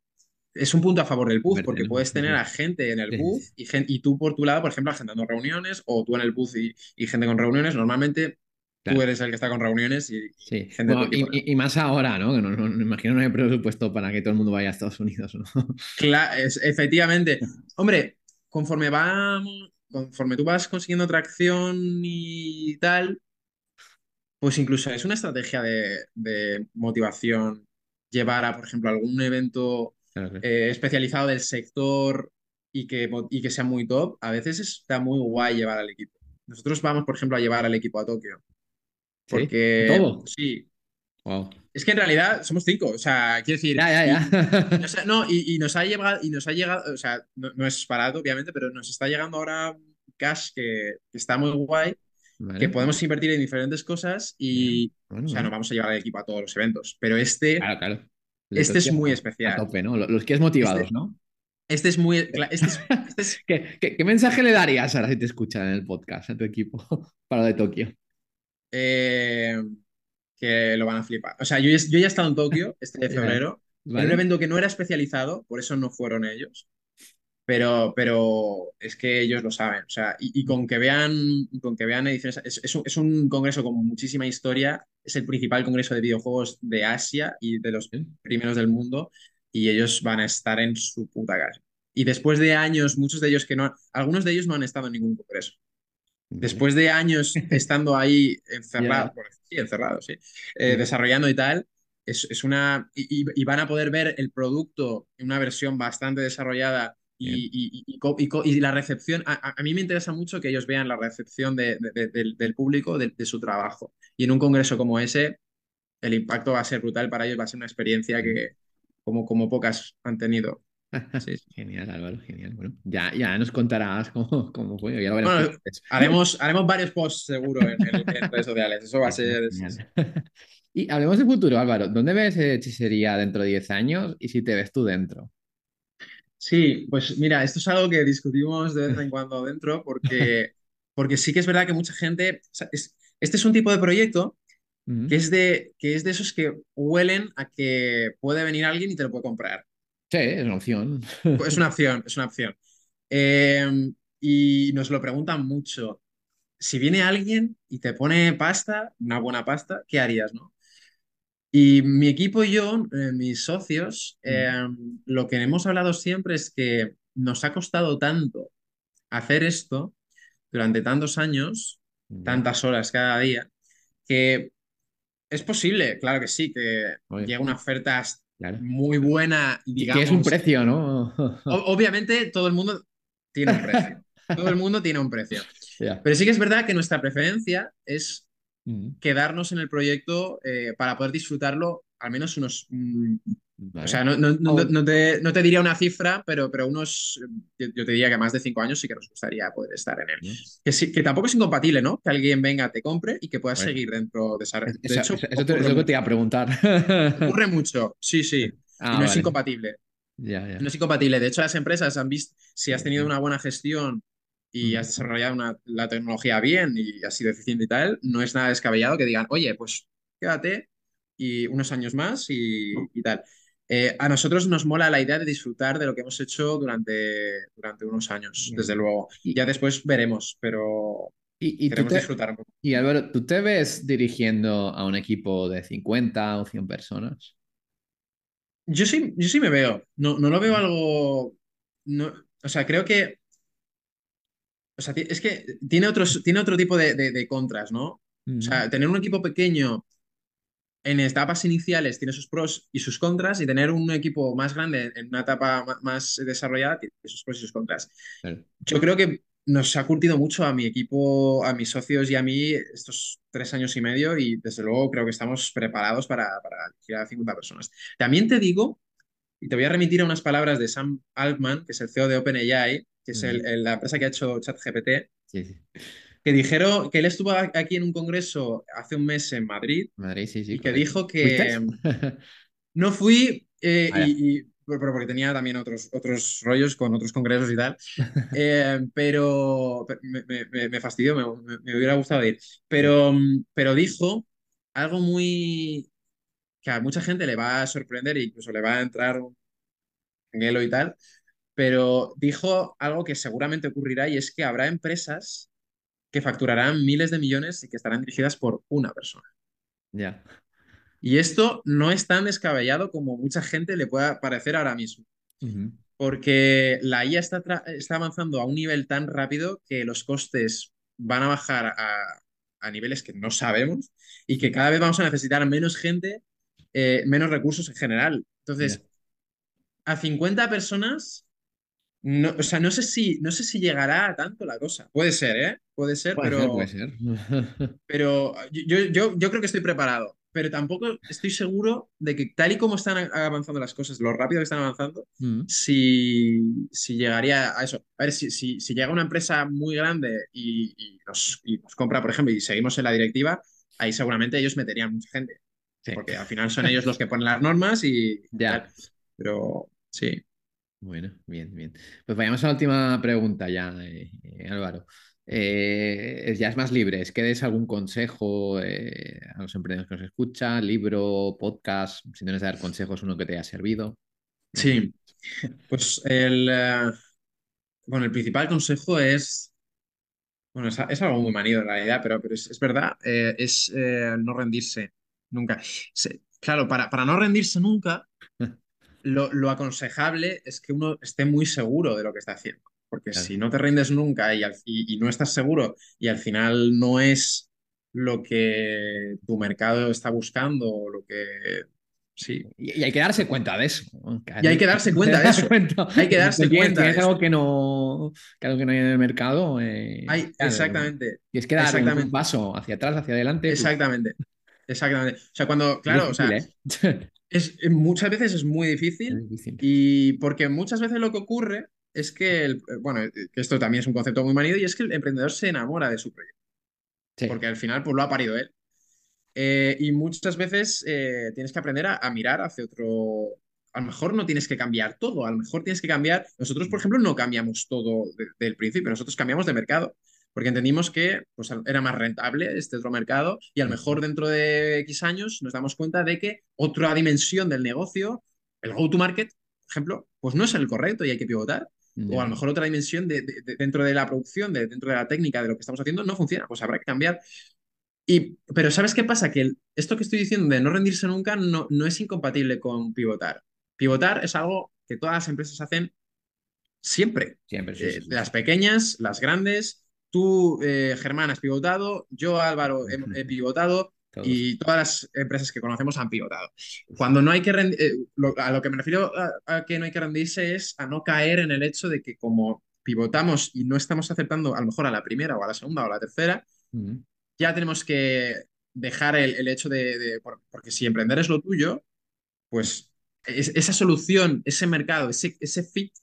es un punto a favor del booth, porque ¿no? puedes tener a gente en el booth y, gen- y tú por tu lado, por ejemplo, agendando reuniones, o tú en el booth y, y gente con reuniones. Normalmente tú Claro. eres el que está con reuniones y, Sí. gente Bueno, equipo. y, más ahora, ¿no? Que no, no- me imagino no hay presupuesto para que todo el mundo vaya a Estados Unidos, ¿no? Cla- es- efectivamente. Hombre, conforme vamos, conforme tú vas consiguiendo tracción y tal, pues incluso es una estrategia de, de motivación llevar a, por ejemplo, algún evento Claro, eh, especializado del sector y que, y que sea muy top. A veces está muy guay llevar al equipo. Nosotros vamos, por ejemplo, a llevar al equipo a Tokio. ¿Sí? Porque, ¿Todo? sí, Wow. Es que en realidad somos cinco. O sea, quiero decir, Ya, ya, y- ya. ha- no, y, y nos ha llegado, y nos ha llegado, o sea, no, no es barato, obviamente, pero nos está llegando ahora cash que, que está muy guay, Vale. que podemos invertir en diferentes cosas y, Bueno, o sea, bueno. no vamos a llevar al equipo a todos los eventos, pero este, Claro, claro. El este es muy especial. Tope, ¿no? Los que es motivados, Este- ¿no? Este es muy, este es, este es- ¿Qué, qué- qué mensaje le darías ahora si te escuchan en el podcast a tu equipo para lo de Tokio? eh, que lo van a flipar. O sea, yo, ya- yo ya he estado en Tokio este febrero, en ¿Vale? un evento que no era especializado, por eso no fueron ellos. Pero, pero es que ellos lo saben. O sea, y, y con que vean, con que vean ediciones. Es, es un, es un congreso con muchísima historia. Es el principal congreso de videojuegos de Asia y de los primeros del mundo. Y ellos van a estar en su puta casa. Y después de años, muchos de ellos que no. han- Algunos de ellos no han estado en ningún congreso. Después de años estando ahí encerrado, sí, encerrado, sí, eh, desarrollando y tal, es, es una. Y, van a poder ver el producto en una versión bastante desarrollada y, y- y- la recepción. A, mí me interesa mucho que ellos vean la recepción de- de- de- del, del público de, de su trabajo. Y en un congreso como ese, el impacto va a ser brutal para ellos, va a ser una experiencia que, como, como pocas han tenido. Sí. Genial, Álvaro, genial. Bueno, ya, ya nos contarás cómo, cómo fue. Ya lo veremos Bueno, haremos, haremos varios posts seguro en, en- en redes sociales. Eso va a ser. Y hablemos de futuro, Álvaro. ¿Dónde ves hechicería dentro de 10 años y si te ves tú dentro? Sí, pues mira, esto es algo que discutimos de vez en cuando dentro, porque, porque sí que es verdad que mucha gente. o sea, es- este es un tipo de proyecto que es de, que es de esos que huelen a que puede venir alguien y te lo puede comprar. Sí, es una opción. Es una opción, es una opción. Eh, y nos lo preguntan mucho. Si viene alguien y te pone pasta, una buena pasta, ¿qué harías, no? Y mi equipo y yo, eh, mis socios, eh, lo que hemos hablado siempre es que nos ha costado tanto hacer esto durante tantos años, tantas horas cada día, que es posible, claro que sí, que Oye. llegue una oferta Claro. muy buena digamos... que es un precio, ¿no? Obviamente todo el mundo tiene un precio. Todo el mundo tiene un precio. Pero sí que es verdad que nuestra preferencia es Mm, quedarnos en el proyecto eh, para poder disfrutarlo al menos unos... mm, vale. o sea, no, no- no- no te, no te diría una cifra, pero, pero unos... Yo, yo te diría que más de cinco años sí que nos gustaría poder estar en él. ¿no? Que, sí- que tampoco es incompatible, ¿no? Que alguien venga, te compre y que puedas Bueno. seguir dentro de esa red. De Eso, hecho, eso- eso te, eso que te iba a preguntar. ocurre mucho, sí, sí. Ah, y no es vale. incompatible. Ya, ya. No es incompatible. De hecho, las empresas han visto, si has tenido una buena gestión y has desarrollado una- la tecnología bien y has sido eficiente y tal, no es nada descabellado que digan, oye, pues quédate y unos años más y, y tal. Eh, a nosotros nos mola la idea de disfrutar de lo que hemos hecho durante, durante unos años, Bien. desde luego. Y- Ya después veremos, pero Y, y tú queremos te- disfrutar un poco. y Álvaro, ¿tú te ves dirigiendo a un equipo de 50 o 100 personas? Yo sí, yo sí me veo. No, no lo veo algo. No, o sea, creo que. O sea, es que tiene otros, tiene otro tipo de, de- de contras, ¿no? O sea, tener un equipo pequeño en etapas iniciales tiene sus pros y sus contras, y tener un equipo más grande en una etapa más desarrollada tiene sus pros y sus contras. Claro. Yo creo que nos ha curtido mucho a mi equipo, a mis socios y a mí estos tres años y medio, y desde luego creo que estamos preparados para, para a 50 personas. También te digo, y te voy a remitir a unas palabras de Sam Altman, que es el CEO de OpenAI, que es el- el- la empresa que ha hecho ChatGPT, Sí, sí. Que dijeron que él estuvo aquí en un congreso hace un mes en Madrid Madrid, sí, sí. y que dijo que no fui eh, y, y- pero porque tenía también otros, otros rollos con otros congresos y tal, Eh, pero me, me- me- me fastidió, me, me- hubiera gustado ir, pero, mm, pero dijo algo muy que a mucha gente le va a sorprender e incluso le va a entrar un anhelo y tal, pero dijo algo que seguramente ocurrirá y es que habrá empresas que facturarán miles de millones y que estarán dirigidas por una persona. Ya. Y esto no es tan descabellado como mucha gente le pueda parecer ahora mismo, porque la IA está, avanzando a un nivel tan rápido que los costes van a bajar a, a niveles que no sabemos y que cada vez vamos a necesitar menos gente, eh, menos recursos en general. Entonces, a 50 personas, no, o sea, no sé si, no sé si llegará a tanto la cosa. Puede ser, ¿eh? Puede ser, Puede pero... ser, puede ser. Pero yo, yo, yo creo que estoy preparado, pero tampoco estoy seguro de que tal y como están avanzando las cosas, lo rápido que están avanzando, Mm. si, si llegaría a eso. A ver, si, si, si llega una empresa muy grande y, y nos, y nos compra, por ejemplo, y seguimos en la directiva, ahí seguramente ellos meterían mucha gente, Sí. porque al final son ellos los que ponen las normas y Ya. tal. Pero sí. Bueno, bien, bien. Pues vayamos a la última pregunta ya, eh, eh, Álvaro. Eh, ya es más libre. ¿Es que des algún consejo a los emprendedores que nos escuchan? ¿Libro, podcast? Si tienes que dar consejos, uno que te haya servido. Sí, pues el, bueno, el principal consejo es, bueno, es, es algo muy manido en realidad, pero, pero es, es verdad, es no rendirse nunca. Se- claro, para, para no rendirse nunca, lo, lo aconsejable es que uno esté muy seguro de lo que está haciendo, porque Claro. si no te rindes nunca y, al- y, y no estás seguro y al final no es lo que tu mercado está buscando o lo que... Sí, Y, y hay que darse cuenta de eso. Y hay que darse cuenta de eso. Hay que darse tienes- cuenta de algo que no, que algo que no hay en el mercado. eh, Hay, claro, exactamente. Tienes que dar un- paso hacia atrás, hacia adelante. pues, Exactamente, exactamente. O sea, cuando, es claro, o sea, ¿eh? es, eh, muchas veces es muy Es difícil y porque muchas veces lo que ocurre es que, el- eh, bueno, eh, que esto también es un concepto muy manido y es que el emprendedor se enamora de su proyecto, Sí. porque al final pues lo ha parido él. Eh, y muchas veces eh, tienes que aprender a, a mirar hacia otro... A lo mejor no tienes que cambiar todo, a lo mejor tienes que cambiar... Nosotros, por ejemplo, no cambiamos todo de- del principio, nosotros cambiamos de mercado, porque entendimos que pues, era más rentable este otro mercado y a lo mejor dentro de X años nos damos cuenta de que otra dimensión del negocio, el go-to-market, por ejemplo, pues no es el correcto y hay que pivotar. O a lo mejor otra dimensión de, de- de- dentro de la producción, de, dentro de la técnica de lo que estamos haciendo, no funciona, pues habrá que cambiar. Y, pero ¿sabes qué pasa? Que el- esto que estoy diciendo de no rendirse nunca no, no es incompatible con pivotar. Pivotar es algo que todas las empresas hacen siempre. Siempre, sí, Eh, sí, las pequeñas, las grandes. Tú, eh, Germán, has pivotado. Yo, Álvaro, he, he pivotado. Todos. Y todas las empresas que conocemos han pivotado. Cuando no hay que eh, lo- a lo que me refiero a, a que no hay que rendirse es a no caer en el hecho de que como pivotamos y no estamos aceptando a lo mejor a la primera o a la segunda o a la tercera, ya tenemos que dejar el, el hecho de, de- por- porque si emprender es lo tuyo, pues es- esa solución, ese mercado, ese, ese fit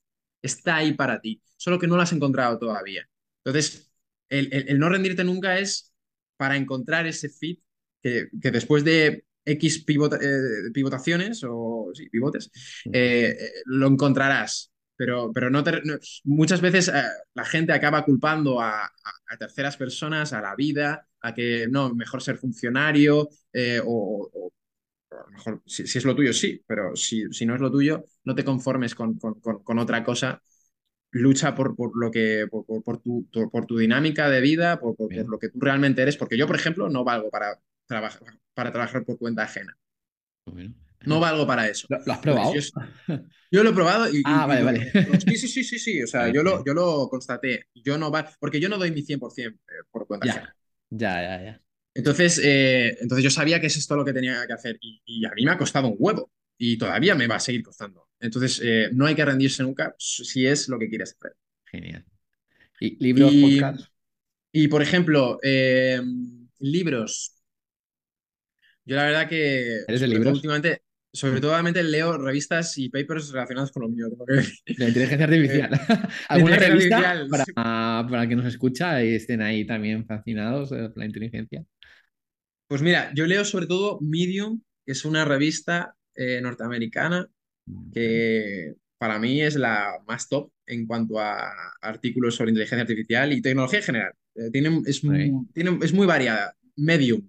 está ahí para ti, solo que no lo has encontrado todavía. Entonces, el, el- el no rendirte nunca es para encontrar ese fit que, que después de X pivota- eh, pivotaciones o sí, pivotes, eh, lo encontrarás. Pero, pero no te- no- muchas veces eh, la gente acaba culpando a, a- a terceras personas, a la vida, a que no, mejor ser funcionario o, o- a lo mejor si, si es lo tuyo, sí, pero si, si no es lo tuyo, no te conformes con, con- con- con otra cosa. Lucha por, por lo que, por, por- por tu, por tu dinámica de vida, por, por- lo que tú realmente eres, porque yo, por ejemplo, no valgo para trabajar, para trabajar por cuenta ajena. bien. No valgo para eso. ¿Lo, has probado? Yo, yo lo he probado y... y- Ah, vale, y- vale. Sí, sí, sí, sí, sí. O sea, Vale, yo lo, yo lo constaté. Yo no va, porque yo no doy mi 100% por cuenta ajena. Ya, ya, ya, ya. Entonces, eh, entonces yo sabía que es esto lo que tenía que hacer y, y a mí me ha costado un huevo y todavía me va a seguir costando. Entonces, eh, no hay que rendirse nunca si es lo que quieres hacer. Genial. ¿Y libros, Y- podcasts? Y, por ejemplo, eh, libros. Yo la verdad que ¿Eres de libros? últimamente, sobre todo últimamente leo revistas y papers relacionados con lo mío. La inteligencia artificial. ¿Alguna revista artificial, para, sí. para que nos escucha y estén ahí también fascinados por la inteligencia? Pues mira, yo leo sobre todo Medium, que es una revista eh, norteamericana que para mí es la más top en cuanto a artículos sobre inteligencia artificial y tecnología en general. Eh, tiene, es, muy, tiene- es muy variada. Medium.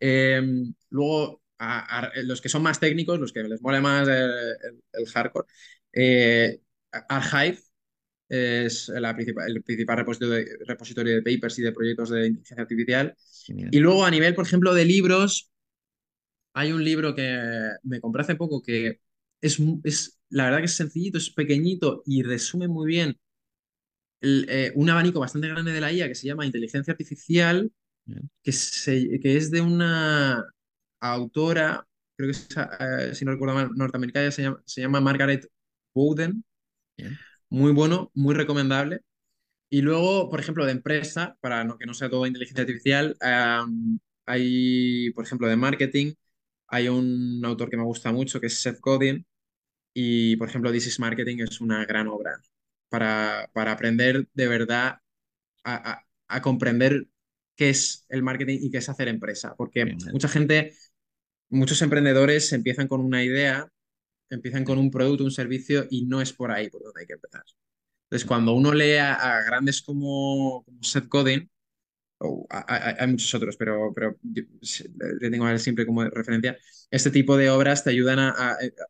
Eh, luego, a- a- los que son más técnicos, los que les mole más el, el- el hardcore, eh, Archive es la principal, el principal repositorio de, repositorio de papers y de proyectos de inteligencia artificial. Genial. Y luego, a nivel, por ejemplo, de libros, hay un libro que me compré hace poco que es, es la verdad que es sencillito, es pequeñito y resume muy bien el, eh, un abanico bastante grande de la IA que se llama Inteligencia Artificial, que, se- que es de una autora, creo que es, eh, si no recuerdo mal, norteamericana, se llama, se llama Margaret Bowden. Bien. Muy bueno, muy recomendable. Y luego, por ejemplo, de empresa, para no, que no sea todo inteligencia artificial, hay, por ejemplo, de marketing, hay un autor que me gusta mucho que es Seth Godin. Y, por ejemplo, This is Marketing es una gran obra para, para aprender de verdad a, a- a comprender qué es el marketing y qué es hacer empresa. Porque Bien. mucha gente, muchos emprendedores empiezan con una idea, empiezan con un producto, un servicio y no es por ahí por donde hay que empezar. Entonces, cuando uno lee a, a grandes como, como Seth Godin, o a- hay muchos otros, pero, pero le tengo a él siempre como referencia, este tipo de obras te ayudan a,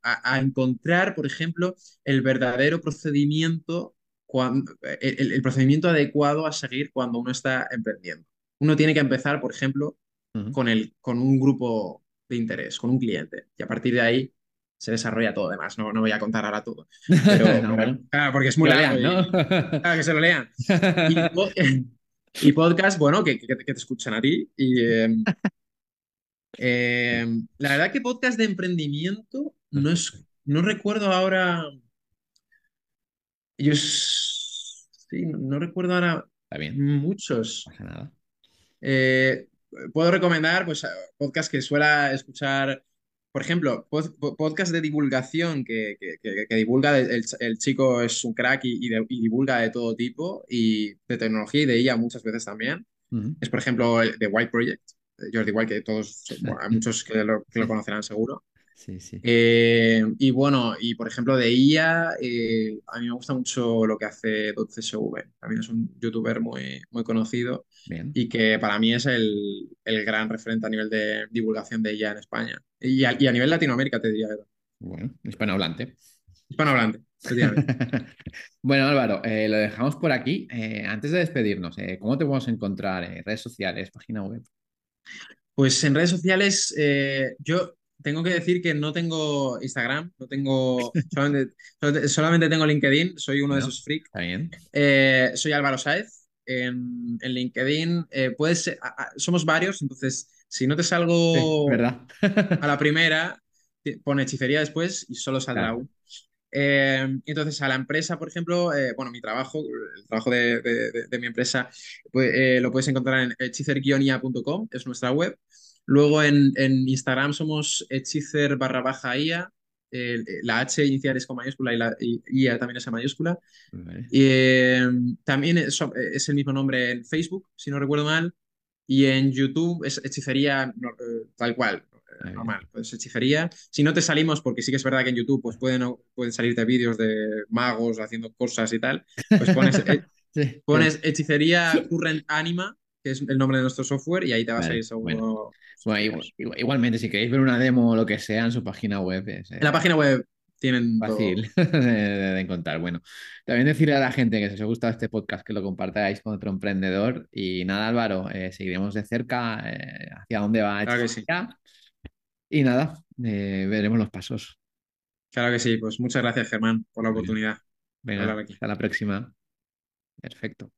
a- a- encontrar, por ejemplo, el verdadero procedimiento, cuan- el, el procedimiento adecuado a seguir cuando uno está emprendiendo. Uno tiene que empezar, por ejemplo, Ujú. con, el, con un grupo de interés, con un cliente, y a partir de ahí se desarrolla todo demás. No, no voy a contar ahora todo, pero, No, bueno. claro, porque es muy largo lean, y- ¿no? Claro, que se lo lean. Y, po- y podcast, bueno, que, que- que te escuchan a ti. Y, eh, eh, la verdad que podcast de emprendimiento no es, no recuerdo ahora. Yo sí, no, no recuerdo ahora Está bien, muchos. no pasa nada. Eh, puedo recomendar pues podcast que suela escuchar, por ejemplo, pod- po- podcast de divulgación que, que- que- que divulga, el, el- el chico es un crack y, y de- y divulga de todo tipo y de tecnología y de ella muchas veces también. Es por ejemplo el The White Project, de Jordi White, que todos, bueno, hay muchos que lo, que lo conocerán seguro. Sí, sí. Eh, y bueno, y por ejemplo de IA, eh, a mí me gusta mucho lo que hace .csv. También es un youtuber muy, muy conocido Bien. y que para mí es el, el gran referente a nivel de divulgación de IA en España. Y a, y a nivel Latinoamérica, te diría. Bueno, hispanohablante. Hispanohablante, efectivamente. Bueno, Álvaro, eh, lo dejamos por aquí. Antes de despedirnos, ¿cómo te podemos encontrar? Eh, redes sociales, página web. Pues en redes sociales, yo tengo que decir que no tengo Instagram, no tengo, solamente, tengo LinkedIn, soy uno de esos freaks. ¿Está bien? Eh, soy Álvaro Sáez. En, en LinkedIn eh, puedes, a- a- somos varios, entonces si no te salgo a la primera, pone hechicería después y solo saldrá Claro. uno. Eh, entonces, a la empresa, por ejemplo, eh, bueno, mi trabajo, el trabajo de, de- de- de mi empresa, pues, eh, lo puedes encontrar en hechicer-ia.com, es nuestra web. Luego en, en Instagram somos hechicer barra baja IA. eh, la H inicial es con mayúscula y la y IA también es en mayúscula. Vale. Y, eh, también es, es el mismo nombre en Facebook, si no recuerdo mal. Y en YouTube es hechicería no, eh, tal cual, normal, pues hechicería. Si no te salimos, porque sí que es verdad que en YouTube pues pueden, pueden salirte vídeos de magos haciendo cosas y tal, pues pones, Sí. pones hechicería Current Anima, que es el nombre de nuestro software, y ahí te va a salir seguro. bueno. Bueno, igual- igual- igualmente, si queréis ver una demo o lo que sea en su página web, es eh, En la página web tienen todo. fácil de, de encontrar. Bueno, también decirle a la gente que si os ha gustado este podcast, que lo compartáis con otro emprendedor. Y nada, Álvaro, eh, seguiremos de cerca eh, hacia dónde va Claro que sí. Y nada, veremos los pasos. Claro que sí, pues muchas gracias Germán por la oportunidad Venga, hasta la próxima. Perfecto.